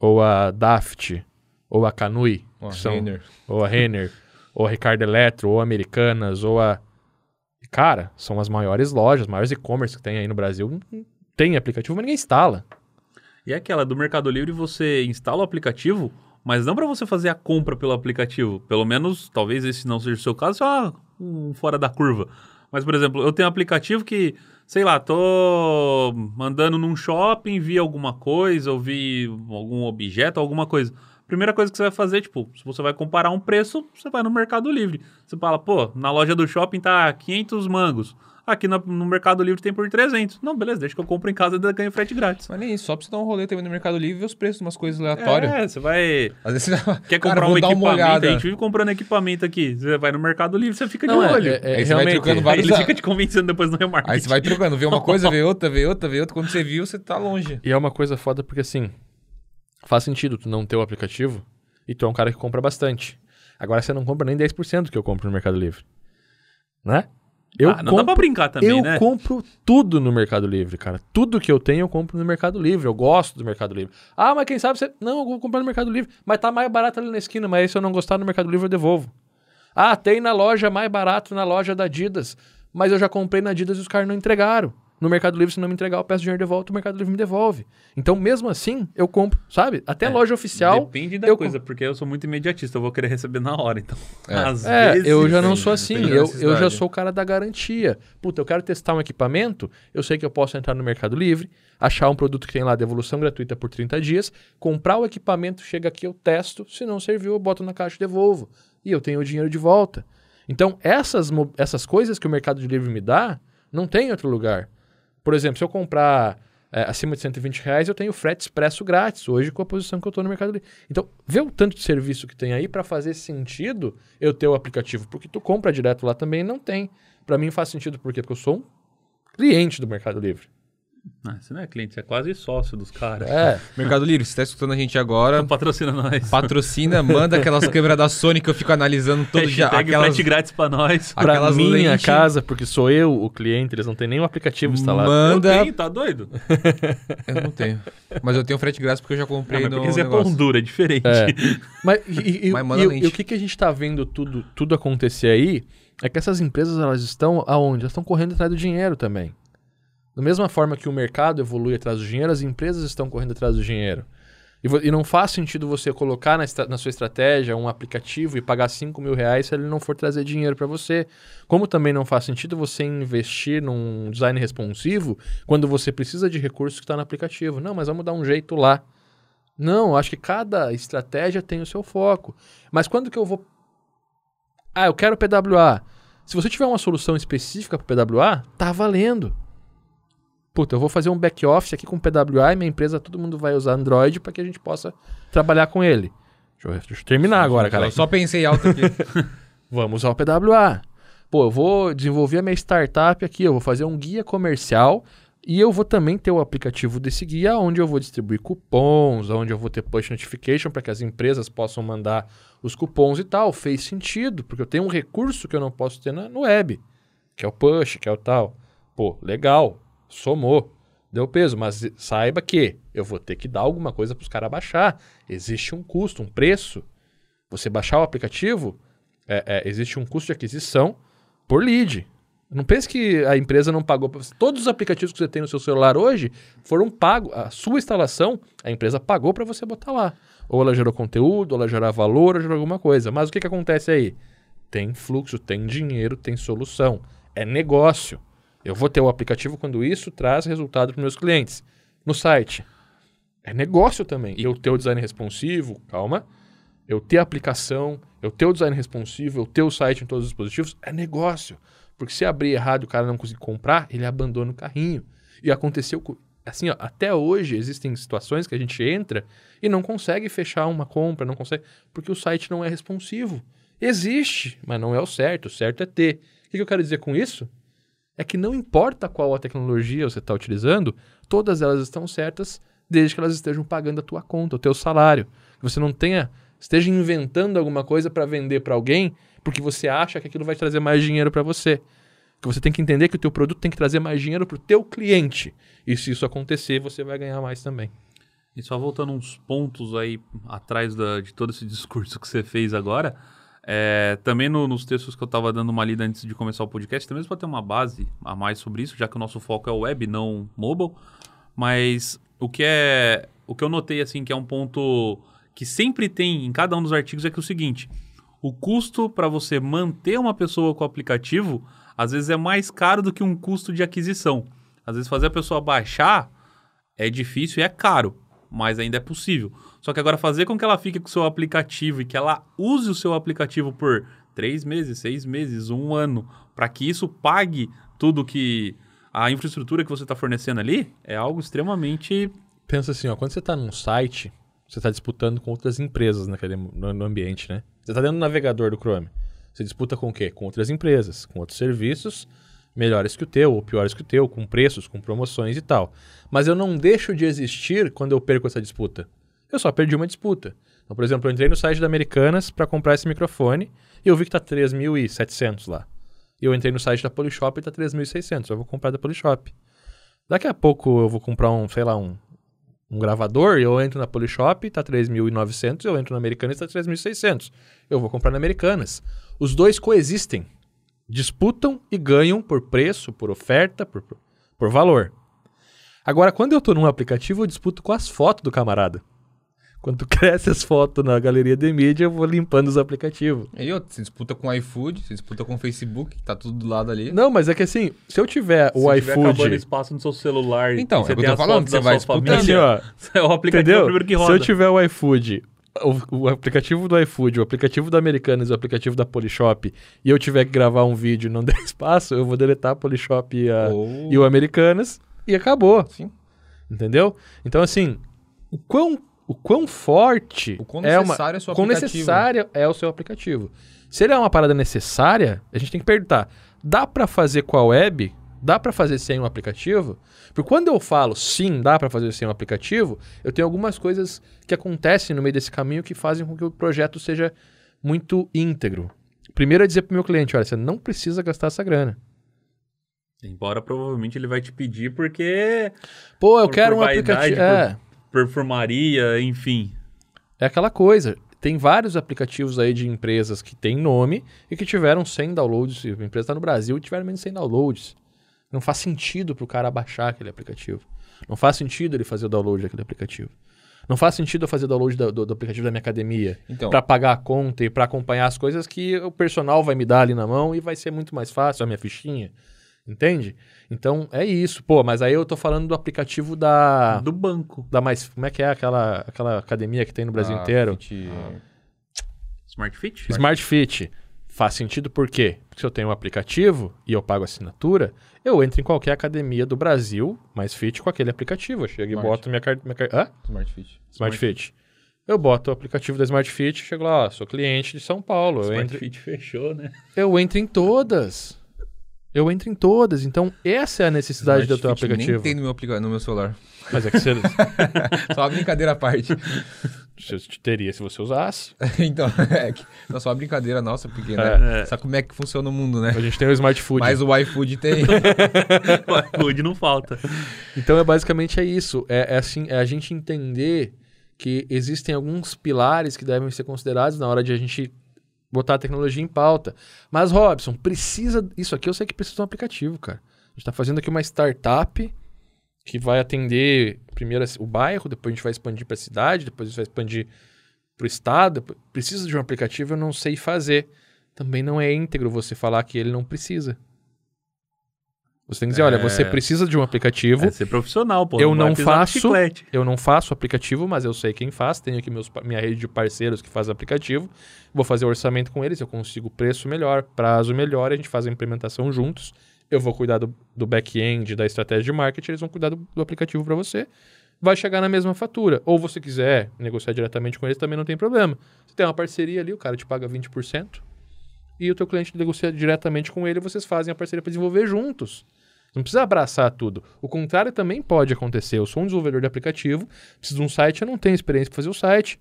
Ou a Daft? Ou a Canui? Ó, que são- Renner. ou a Renner, ou a Ricardo Eletro, ou a Americanas, ou a. Cara, são as maiores lojas, maiores e-commerce que tem aí no Brasil. Tem aplicativo, mas ninguém instala. E é aquela do Mercado Livre, você instala o aplicativo, mas não para você fazer a compra pelo aplicativo. Pelo menos, talvez esse não seja o seu caso, só um fora da curva. Mas, por exemplo, eu tenho um aplicativo que, sei lá, tô andando num shopping, vi alguma coisa, ou vi algum objeto, alguma coisa. Primeira coisa que você vai fazer, tipo, se você vai comparar um preço, você vai no Mercado Livre. Você fala, pô, na loja do shopping tá 500 mangos. Aqui no, no Mercado Livre tem por 300. Não, beleza, deixa que eu compro em casa e ganho frete grátis. Mas nem isso, só pra você dar um rolê também no Mercado Livre e ver os preços de umas coisas aleatórias. É, você vai. Às vezes você dá- Quer Cara, comprar vou um equipamento? A gente vive comprando equipamento aqui. Você vai no Mercado Livre, você fica de Não, é, olho. é- é Aí você vai realmente- trocando vários ele a- fica te convencendo depois no remarketing. Aí você vai trocando, vê uma coisa, vê outra, vê outra, vê outra. Quando você viu, você tá longe. E é uma coisa foda porque, assim, faz sentido tu não ter o aplicativo e tu é um cara que compra bastante. Agora você não compra nem 10% do que eu compro no Mercado Livre. Né? Eu ah, não dá pra brincar também, eu né? compro tudo no Mercado Livre, cara. Tudo que eu tenho eu compro no Mercado Livre. Eu gosto do Mercado Livre. Ah, mas quem sabe você. Não, eu vou comprar no Mercado Livre. Mas tá mais barato ali na esquina. Mas aí se eu não gostar no Mercado Livre, eu devolvo. Ah, tem na loja mais barato na loja da Adidas. Mas eu já comprei na Adidas e os caras não entregaram. No Mercado Livre, se não me entregar, eu peço dinheiro de volta, o Mercado Livre me devolve. Então, mesmo assim, eu compro, sabe? Até É, loja oficial. Depende da eu coisa, porque eu sou muito imediatista, eu vou querer receber na hora, então. É. Às É, vezes, eu já não sou assim. Eu, eu já sou o cara da garantia. Puta, eu quero testar um equipamento, eu sei que eu posso entrar no Mercado Livre, achar um produto que tem lá devolução gratuita por 30 dias, comprar o equipamento, chega aqui, eu testo, se não serviu, eu boto na caixa e devolvo. E eu tenho o dinheiro de volta. Então, essas, mo- essas coisas que o Mercado Livre me dá, não tem em outro lugar. Por exemplo, se eu comprar é, acima de 120 reais, eu tenho frete expresso grátis, hoje com a posição que eu estou no Mercado Livre. Então, vê o tanto de serviço que tem aí para fazer sentido eu ter o aplicativo. Porque tu compra direto lá também não tem. Para mim faz sentido, por quê? Porque eu sou um cliente do Mercado Livre. Ah, você não é cliente, você é quase sócio dos caras. É, Mercado Livre, se tá escutando a gente agora, Patrocina nós. patrocina, manda aquelas câmeras da Sony que eu fico analisando todo dia. Aquelas, frete grátis pra nós. Aquelas minha lentes- casa, porque sou eu o cliente, eles não têm nem o aplicativo instalado. Manda. Eu tenho, tá doido? Eu não tenho. Mas eu tenho frete grátis porque eu já Não, comprei mas no porque você é negócio. pão duro, é diferente. É. Mas e, e- Mas e- manda e- lente. e o que, que a gente tá vendo tudo, tudo acontecer aí é que essas empresas elas estão aonde? Elas estão correndo atrás do dinheiro também. Da mesma forma que o mercado evolui atrás do dinheiro, as empresas estão correndo atrás do dinheiro. E, e não faz sentido você colocar na, na sua estratégia um aplicativo e pagar 5 mil reais se ele não for trazer dinheiro para você. Como também não faz sentido você investir num design responsivo quando você precisa de recursos que está no aplicativo. Não, mas vamos dar um jeito lá. Não, acho que cada estratégia tem o seu foco. Mas quando que eu vou. Ah, eu quero PWA. Se você tiver uma solução específica para PWA, tá valendo. Puta, eu vou fazer um back-office aqui com PWA e minha empresa, todo mundo vai usar Android para que a gente possa trabalhar com ele. Deixa eu, deixa eu terminar agora, cara. Eu só pensei alto aqui. Vamos usar o PWA. Pô, eu vou desenvolver a minha startup aqui, eu vou fazer um guia comercial e eu vou também ter o aplicativo desse guia onde eu vou distribuir cupons, onde eu vou ter push notification para que as empresas possam mandar os cupons e tal. Fez sentido, porque eu tenho um recurso que eu não posso ter na, no web, que é o push, que é o tal. Pô, legal, somou, deu peso, mas saiba que eu vou ter que dar alguma coisa para os caras baixar. Existe um custo, um preço. Você baixar o aplicativo, é, é, existe um custo de aquisição por lead. Não pense que a empresa não pagou. Todos os aplicativos que você tem no seu celular hoje foram pagos. A sua instalação, a empresa pagou para você botar lá. Ou ela gerou conteúdo, ou ela gerou valor, ou gerou alguma coisa. Mas o que, que acontece aí? Tem fluxo, tem dinheiro, tem solução. É negócio. Eu vou ter o aplicativo quando isso traz resultado para meus clientes. No site. É negócio também. Eu ter o design responsivo, calma. Eu ter a aplicação, eu ter o design responsivo, eu ter o site em todos os dispositivos, é negócio. Porque se abrir errado e o cara não conseguir comprar, ele abandona o carrinho. E aconteceu com. Assim, ó, até hoje existem situações que a gente entra e não consegue fechar uma compra, não consegue. Porque o site não é responsivo. Existe, mas não é o certo. O certo é ter. O que eu quero dizer com isso? É que não importa qual a tecnologia você está utilizando, todas elas estão certas desde que elas estejam pagando a tua conta, o teu salário. Que você não tenha, esteja inventando alguma coisa para vender para alguém porque você acha que aquilo vai trazer mais dinheiro para você. Que você tem que entender que o teu produto tem que trazer mais dinheiro para o teu cliente. E se isso acontecer, você vai ganhar mais também. E só voltando uns pontos aí atrás da- de todo esse discurso que você fez agora, é, também no- nos textos que eu estava dando uma lida antes de começar o podcast, também para ter uma base a mais sobre isso, já que o nosso foco é web, não mobile. Mas o que é, o que eu notei assim que é um ponto que sempre tem em cada um dos artigos é que é o seguinte: o custo para você manter uma pessoa com o aplicativo às vezes é mais caro do que um custo de aquisição. Às vezes fazer a pessoa baixar é difícil e é caro, mas ainda é possível. Só que agora fazer com que ela fique com o seu aplicativo e que ela use o seu aplicativo por três meses, seis meses, um ano, para que isso pague tudo que a infraestrutura que você está fornecendo ali, é algo extremamente Pensa assim, ó, quando você está num site, você está disputando com outras empresas naquele, no, no ambiente, né? Você está dentro do navegador do Chrome. Você disputa com o quê? Com outras empresas, com outros serviços melhores que o teu ou piores que o teu, com preços, com promoções e tal. Mas eu não deixo de existir quando eu perco essa disputa. Eu só perdi uma disputa. Então, por exemplo, eu entrei no site da Americanas para comprar esse microfone e eu vi que tá 3.700 lá. E eu entrei no site da Polishop e tá 3.600. Eu vou comprar da Polishop. Daqui a pouco eu vou comprar um, sei lá, um, um gravador eu entro na Polishop, tá 3.900, eu entro na Americanas e tá 3.600. Eu vou comprar na Americanas. Os dois coexistem. Disputam e ganham por preço, por oferta, por, por valor. Agora, quando eu tô num aplicativo, eu disputo com as fotos do camarada. Quando cresce as fotos na galeria de mídia, eu vou limpando os aplicativos. E outra, você disputa com o iFood, você disputa com o Facebook, que tá tudo do lado ali. Não, mas é que assim, se eu tiver o Se tiver acabando iFood. espaço no seu celular Então, e você é o que eu tô falando, você vai disputando. Assim, ó, é o aplicativo entendeu? primeiro que Se roda. eu tiver o iFood, o, o aplicativo do iFood, o aplicativo da Americanas e o aplicativo da Polishop, e eu tiver que gravar um vídeo e não der espaço, eu vou deletar a Polishop e, a, Ou- e o Americanas e acabou. Sim. Entendeu? Então, assim, o quão, o quão forte O quão é uma. é o seu quão aplicativo. necessário é o seu aplicativo. Se ele é uma parada necessária, a gente tem que perguntar: dá pra fazer com a web? Dá pra fazer sem um aplicativo? Porque quando eu falo sim, dá pra fazer sem um aplicativo, eu tenho algumas coisas que acontecem no meio desse caminho que fazem com que o projeto seja muito íntegro. Primeiro é dizer pro meu cliente, olha, você não precisa gastar essa grana. Embora provavelmente ele vai te pedir porque Pô, eu Por- quero por um aplicativo. É. perfumaria, enfim. É aquela coisa. Tem vários aplicativos aí de empresas que têm nome e que tiveram 100 downloads. A empresa está no Brasil e tiveram menos de 100 downloads. Não faz sentido para o cara baixar aquele aplicativo. Não faz sentido ele fazer o download daquele aplicativo. Não faz sentido eu fazer o download do, do- do aplicativo da minha academia Então, para pagar a conta e para acompanhar as coisas que o personal vai me dar ali na mão e vai ser muito mais fácil a minha fichinha. Entende? Então é isso. Pô, mas aí eu tô falando do aplicativo da. Do banco. da mais. Como é que é aquela, aquela academia que tem no Brasil a inteiro? Fit- Smart Fit? Smart Fit. Faz sentido por quê? Porque se eu tenho um aplicativo e eu pago assinatura, eu entro em qualquer academia do Brasil, mais fit com aquele aplicativo. Eu chego Smart. e boto minha carta. Minha car... Hã? Smart Fit. Smart Fit. Eu boto o aplicativo da Smart Fit, chego lá, ó, sou cliente de São Paulo. Eu Smart entro, Fit fechou, né? eu entro em todas. Eu entro em todas. Então, essa é a necessidade Smart do teu Fit aplicativo. Nem tem no meu, aplica... no meu celular. Mas é que você, Só uma brincadeira à parte. você teria se você usasse. então, é que... Não, só uma brincadeira nossa, porque, É. né? Sabe como é que funciona o mundo, né? A gente tem o Smart Food. Mas o iFood tem. O iFood não falta. Então é basicamente é isso. É, é assim, é a gente entender que existem alguns pilares que devem ser considerados na hora de a gente botar a tecnologia em pauta. Mas, Robson, precisa. Isso aqui eu sei que precisa de um aplicativo, cara. A gente está fazendo aqui uma startup que vai atender primeiro o bairro, depois a gente vai expandir para a cidade, depois a gente vai expandir para o estado. Precisa de um aplicativo, eu não sei fazer. Também não é íntegro você falar que ele não precisa. Você tem que dizer, olha, você É. precisa de um aplicativo. É ser profissional, pô. Eu não no faço. Eu não faço aplicativo, mas eu sei quem faz. Tenho aqui meus, minha rede de parceiros que faz aplicativo. Vou fazer o orçamento com eles. Eu consigo preço melhor, prazo melhor. A gente faz a implementação juntos. Eu vou cuidar do, do back-end, da estratégia de marketing. Eles vão cuidar do, do aplicativo para você. Vai chegar na mesma fatura. Ou você quiser negociar diretamente com eles, também não tem problema. Você tem uma parceria ali, o cara te paga 20%. E o teu cliente negocia diretamente com ele. Vocês fazem a parceria para desenvolver juntos. Não precisa abraçar tudo. O contrário também pode acontecer. Eu sou um desenvolvedor de aplicativo, preciso de um site, eu não tenho experiência para fazer o site.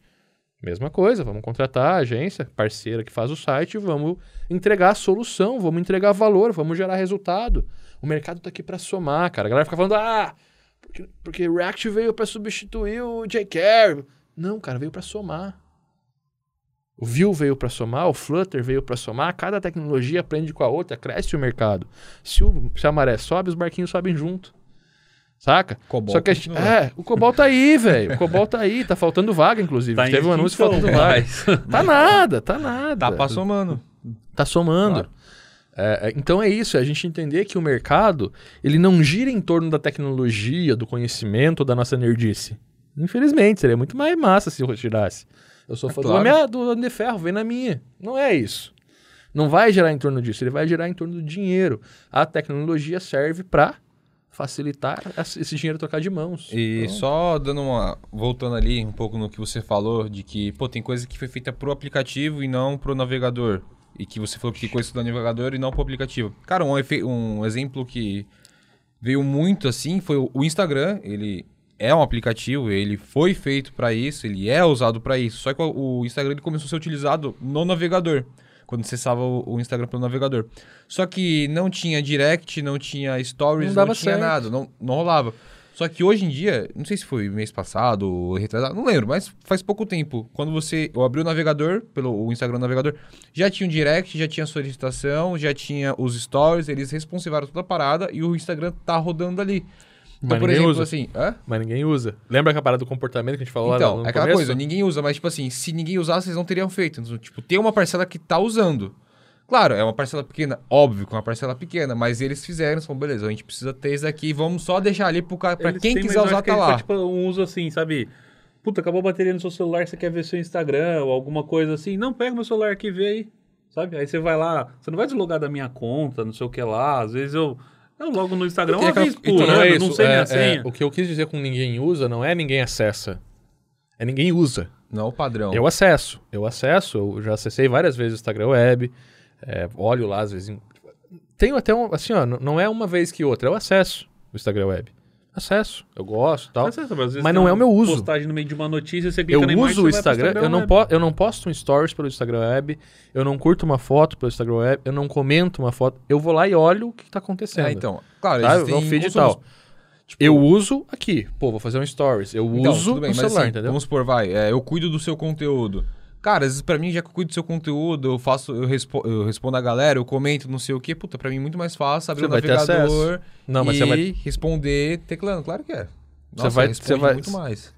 Mesma coisa, vamos contratar a agência parceira que faz o site, vamos entregar a solução, vamos entregar valor, vamos gerar resultado. O mercado tá aqui para somar, cara. A galera fica falando, ah, porque, porque React veio para substituir o jQuery. Não, cara, veio para somar. O Vue veio para somar, o Flutter veio para somar, cada tecnologia aprende com a outra, cresce o mercado. Se, o, se a maré sobe, os barquinhos sobem junto. Saca? Cobol Só que a gente, é, o Cobol tá aí, velho. O Cobol tá aí, tá faltando vaga, inclusive. Tá Teve um anúncio extinção, faltando vaga. Tá nada, tá nada. Tá passou, mano. Tá somando. Claro. É, é, então é isso, é a gente entender que o mercado ele não gira em torno da tecnologia, do conhecimento, da nossa nerdice. Infelizmente, seria muito mais massa se eu girasse. Eu sou É fã claro. do, minha, do Homem de Ferro, vem na minha. Não é isso. Não vai girar em torno disso, ele vai girar em torno do dinheiro. A tecnologia serve para facilitar esse dinheiro trocar de mãos. E Então, só dando uma. Voltando ali um pouco no que você falou, de que, pô, tem coisa que foi feita pro aplicativo e não pro navegador. E que você falou que tem coisa do navegador e não pro aplicativo. Cara, um, um exemplo que veio muito assim foi o Instagram. Ele é um aplicativo, ele foi feito para isso, ele é usado para isso. Só que o Instagram ele começou a ser utilizado no navegador. Quando você acessava o Instagram pelo navegador. Só que não tinha direct, não tinha stories, Não não, tinha certo. nada, não, não rolava. Só que hoje em dia, não sei se foi mês passado ou retrasado, não lembro, mas faz pouco tempo. Quando você eu abri o navegador, pelo o Instagram navegador, já tinha o direct, já tinha a solicitação, já tinha os stories, eles responsivaram toda a parada e o Instagram tá rodando ali. Então, Mas por ninguém exemplo, usa. assim, hã? Mas ninguém usa. Lembra que a parada do comportamento que a gente falou lá Então, no, no é aquela começo? coisa, ninguém usa, mas tipo assim, se ninguém usasse, vocês não teriam feito. Então, tipo, tem uma parcela que tá usando. Claro, é uma parcela pequena, óbvio que é uma parcela pequena, mas eles fizeram, falaram, beleza, a gente precisa ter isso aqui, vamos só deixar ali pro cara, pra Eles quem têm, mas quiser eu acho usar, que tá é, lá. Tipo, um uso assim, sabe? Puta, acabou a bateria no seu celular, você quer ver seu Instagram ou alguma coisa assim. Não, pega meu celular aqui e vê aí. Sabe? Aí você vai lá, você não vai deslogar da minha conta, não sei o que lá. Às vezes eu. Eu logo no Instagram uma aquela- vez por então, ano, não é não sei é- minha é, senha. o que eu quis dizer com ninguém usa não é ninguém acessa. É ninguém usa. Não é o padrão. Eu acesso. Eu acesso. Eu já acessei várias vezes o Instagram Web. é, olho lá às vezes. em- Tenho até um. Assim, ó, não é uma vez que outra. Eu acesso o Instagram Web. Acesso. Eu gosto e tal. Mas, vezes Mas tem não é o meu uso. postagem no meio de uma notícia, você clica Eu na imagem, uso o pro Instagram, eu, não po eu não posto um stories pelo Instagram Web, eu não curto uma foto pelo Instagram Web, eu não comento uma foto, eu vou lá e olho o que está acontecendo. É, então, claro, Sabe? existem É um feed e tal. Eu uso aqui, pô, vou fazer um stories, eu Então, uso bem, o mas celular, assim, entendeu? Vamos supor, vai, é, eu cuido do seu conteúdo. Cara, às vezes pra mim, já que eu cuido do seu conteúdo, eu faço, eu, respo eu respondo a galera, eu comento, não sei o quê, puta, pra mim é muito mais fácil abrir Você o vai ter navegador Não, mas e você vai- responder teclando. Claro que é. Nossa, vai- você vai- muito mais.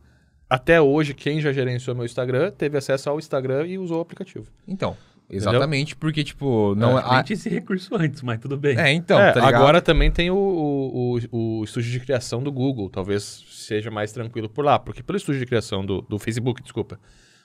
Até hoje, quem já gerenciou meu Instagram teve acesso ao Instagram e usou o aplicativo. Então, exatamente, porque, tipo, não é... ah, tinha esse recurso antes, mas tudo bem. é, então, É, tá agora também tem o, o, o, o estúdio de criação do Google. Talvez seja mais tranquilo por lá. Porque pelo estúdio de criação do, do Facebook, desculpa.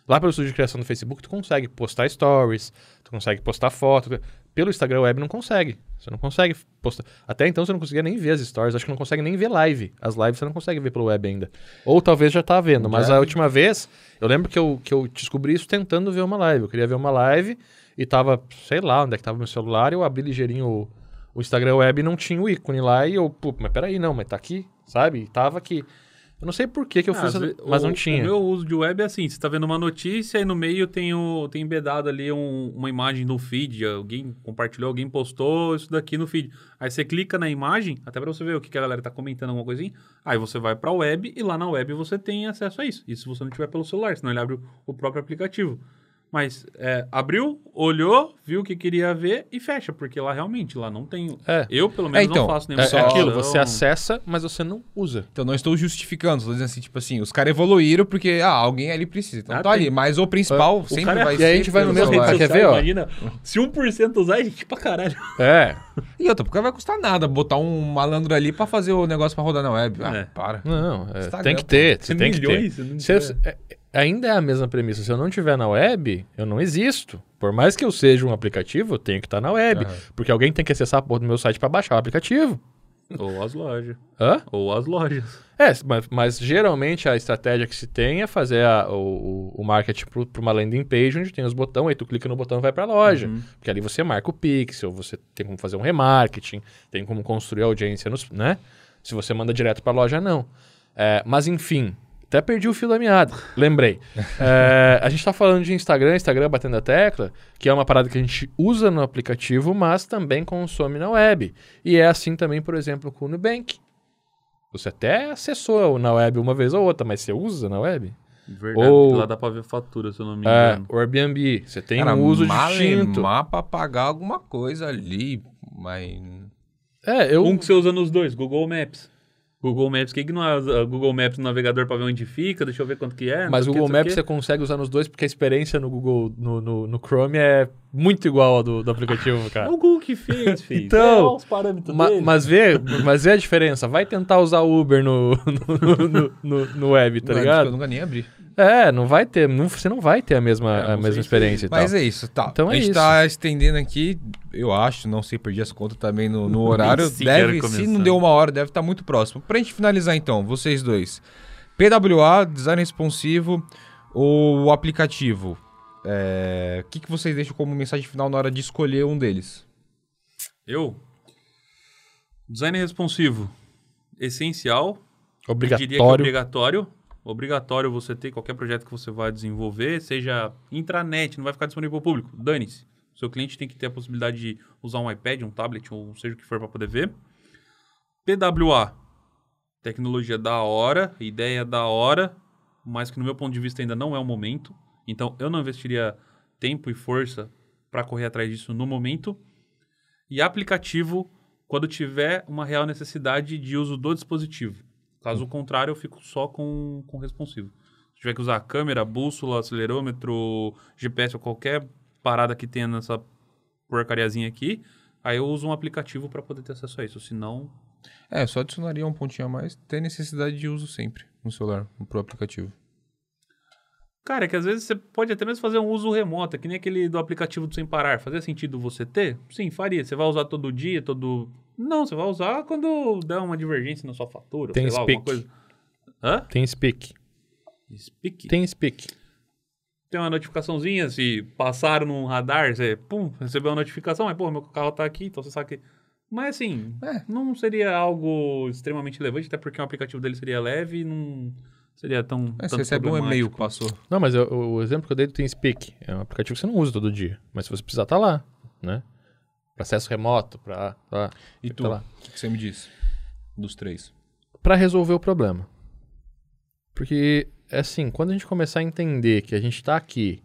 Lá pelo estúdio de criação do Facebook, tu consegue postar stories, tu consegue postar foto. Pelo Instagram Web não consegue. Você não consegue postar. Até então você não conseguia nem ver as stories. Acho que não consegue nem ver live. As lives você não consegue ver pelo web ainda. Ou talvez já tá vendo. Mas Já. a última vez, eu lembro que eu, que eu descobri isso tentando ver uma live. Eu queria ver uma live e tava, sei lá, onde é que tava meu celular. Eu abri ligeirinho o, o Instagram Web e não tinha o ícone lá. E eu, pô, mas peraí, não, mas tá aqui, sabe? E tava aqui. Eu não sei por que, que eu Ah, fiz, mas o- não tinha. O meu uso de web é assim: você tá vendo uma notícia e no meio tem, o, tem embedado ali um- uma imagem no feed. Alguém compartilhou, alguém postou isso daqui no feed. Aí você clica na imagem, até pra você ver o que, que a galera tá comentando, alguma coisinha. Aí você vai pra web e lá na web você tem acesso a isso. Isso se você não tiver pelo celular, senão ele abre o, o próprio aplicativo. Mas é, abriu, olhou, viu o que queria ver e fecha, porque lá realmente lá não tem. É. Eu, pelo menos, então, não faço nenhuma É, é aquilo, instalação. você acessa, mas você não usa. Então, não estou justificando, estou dizendo assim, tipo assim, os caras evoluíram porque, ah, alguém ali precisa. Então Ah, tá tem- ali, mas o principal O sempre cara- vai E ser... aí a gente vai no mesmo-. Ah, quer ver, ó? Imagina, se 1% usar, é gente pra caralho. É. E outra, porque vai custar nada botar um malandro ali pra fazer o negócio pra rodar na web. Ah, É. para. Não, é, tem que ter, você tem que milhões, ter. se ainda é a mesma premissa. Se eu não tiver na web, eu não existo. Por mais que eu seja um aplicativo, eu tenho que estar na web. Aham. Porque alguém tem que acessar a porra do meu site para baixar o aplicativo. Ou as lojas. Hã? Ou as lojas. É, mas, mas geralmente a estratégia que se tem é fazer a- o, o, marketing para uma landing page onde tem os botões, aí tu clica no botão e vai para a loja. Uhum. Porque ali você marca o pixel, você tem como fazer um remarketing, tem como construir audiência, nos, né? Se você manda direto para a loja, não. É, mas enfim, até perdi o fio da meada. Lembrei. É, a gente está falando de Instagram, Instagram batendo a tecla, que é uma parada que a gente usa no aplicativo, mas também consome na web. E é assim também, por exemplo, com o Nubank. Você até acessou na web uma vez ou outra, mas você usa na web? Verdade. Ou- Lá dá pra ver fatura, se eu não me É, engano. o Airbnb, você tem Cara, um uso distinto. malemar pra pagar alguma coisa ali, mas... É, eu... Um que você usa nos dois, Google Maps. Google Maps, quem que não usa Google Maps no navegador pra ver onde fica? Deixa eu ver quanto que é. Mas o Google que, Maps você consegue usar nos dois, porque a experiência no Google, no, no, no Chrome é muito igual ao do, do aplicativo, cara. É o Google que fez, filho. Então, é, olha os parâmetros Ma- dele. mas, vê, mas vê a diferença. Vai tentar usar o Uber no, no, no, no- no web, tá Não, Eu ligado? nunca nem abri. É, não vai ter, não- você não vai ter a mesma, É, a mesma experiência e tal. Mas é isso, tá. Então é a gente isso. tá estendendo aqui, eu acho, não sei, perdi as contas também no, no horário. Deve, se não deu uma hora, deve estar muito próximo. Pra gente finalizar então, vocês dois. PWA, design responsivo ou o aplicativo? É, O que, que vocês deixam como mensagem final na hora de escolher um deles? Eu? Design responsivo. Essencial. Eu diria que é Obrigatório. Obrigatório. Você ter qualquer projeto que você vai desenvolver, seja intranet, não vai ficar disponível para o público. Dane-se. Seu cliente tem que ter a possibilidade de usar um iPad, um tablet, ou seja o que for para poder ver. PWA. Tecnologia da hora, ideia da hora, mas que no meu ponto de vista ainda não é o momento. Então eu não investiria tempo e força para correr atrás disso no momento. E aplicativo quando tiver uma real necessidade de uso do dispositivo. Caso contrário, eu fico só com, com responsivo. Se tiver que usar câmera, bússola, acelerômetro, GPS ou qualquer parada que tenha nessa porcariazinha aqui, aí eu uso um aplicativo para poder ter acesso a isso. Senão, É, só adicionaria um pontinho a mais. Tem necessidade de uso sempre no celular, pro aplicativo. Cara, é que às vezes você pode até mesmo fazer um uso remoto, é que nem aquele do aplicativo do Sem Parar. Fazia sentido você ter? Sim, faria. Você vai usar todo dia, todo. Não, você vai usar quando der uma divergência na sua fatura, Tem sei lá, alguma speak. coisa. Hã? Tem speak. Speak? Tem speak. Tem uma notificaçãozinha, se passaram num radar, você, pum, recebeu uma notificação, mas, pô, meu carro tá aqui, então você sabe que. Mas assim, É. não seria algo extremamente relevante, até porque o aplicativo dele seria leve e não seria tão. É, você recebe um e-mail que passou. Não, mas eu- o exemplo que eu dei do TeamSpeak é um aplicativo que você não usa todo dia. Mas se você precisar, tá lá, né? Pra acesso remoto, pra... pra E tu, o que você me disse? Dos três. Pra resolver o problema. Porque, é assim, quando a gente começar a entender que a gente tá aqui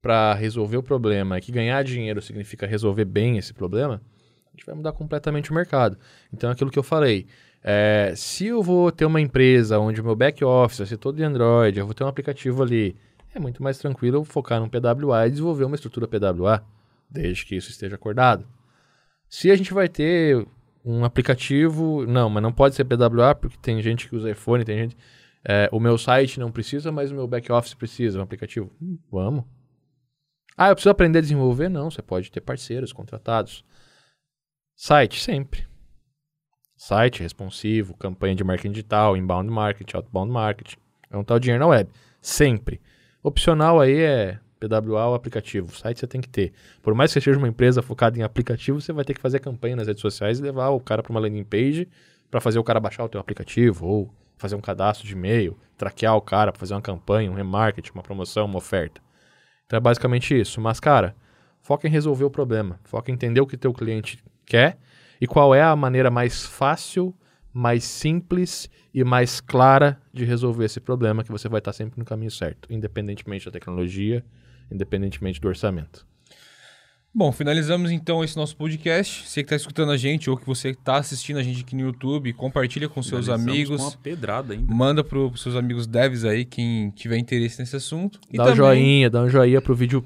pra resolver o problema e que ganhar dinheiro significa resolver bem esse problema, a gente vai mudar completamente o mercado. Então, é aquilo que eu falei. É, se eu vou ter uma empresa onde o meu back-office vai ser todo de Android, eu vou ter um aplicativo ali, é muito mais tranquilo eu focar num PWA e desenvolver uma estrutura PWA, desde que isso esteja acordado. Se a gente vai ter um aplicativo, não, mas não pode ser PWA, porque tem gente que usa iPhone, tem gente. é, o meu site não precisa, mas o meu back-office precisa, um aplicativo. Hum, vamos. Ah, eu preciso aprender a desenvolver? Não, você pode ter parceiros contratados. Site, sempre. Site responsivo, campanha de marketing digital, inbound marketing, outbound marketing. É um tal dinheiro na web. Sempre. Opcional aí é PWA ou aplicativo. Site você tem que ter. Por mais que você seja uma empresa focada em aplicativo, você vai ter que fazer campanha nas redes sociais e levar o cara para uma landing page para fazer o cara baixar o teu aplicativo ou fazer um cadastro de e-mail, traquear o cara para fazer uma campanha, um remarketing, uma promoção, uma oferta. Então é basicamente isso. Mas, cara, foca em resolver o problema. Foca em entender o que teu cliente quer e qual é a maneira mais fácil, mais simples e mais clara de resolver esse problema que você vai estar sempre no caminho certo, independentemente da tecnologia, independentemente do orçamento. Bom, finalizamos então esse nosso podcast. Você que está escutando a gente ou que você está assistindo a gente aqui no YouTube, compartilha com seus amigos. Com uma pedrada ainda. Manda para os seus amigos devs aí, quem tiver interesse nesse assunto. E dá um também, joinha, dá um joinha pro vídeo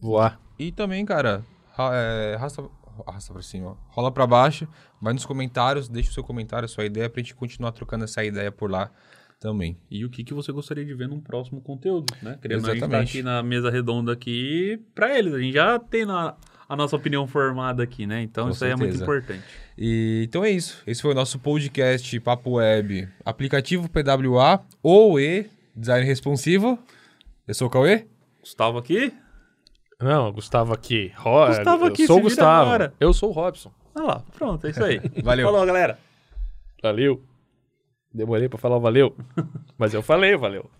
voar. E também, cara, ra- é, arrasta, arrasta pra cima, ó. rola pra baixo, vai nos comentários, deixa o seu comentário, a sua ideia, pra gente continuar trocando essa ideia por lá também. E o que, que você gostaria de ver num próximo conteúdo, né? Querendo a gente tá aqui na mesa redonda aqui pra eles. A gente já tem na- a nossa opinião formada aqui, né? Então Com isso aí é muito certeza. importante. E, então é isso. Esse foi o nosso podcast Papo Web, aplicativo PWA ou E, design responsivo. Eu sou o Cauê. Gustavo aqui? Não, Gustavo aqui. Ro- Gustavo eu aqui, sou o Gustavo. agora. Eu sou o Robson. Ah lá, pronto, é isso aí. Valeu. Falou, galera. Valeu. Demorei pra falar o valeu. Mas eu falei, valeu.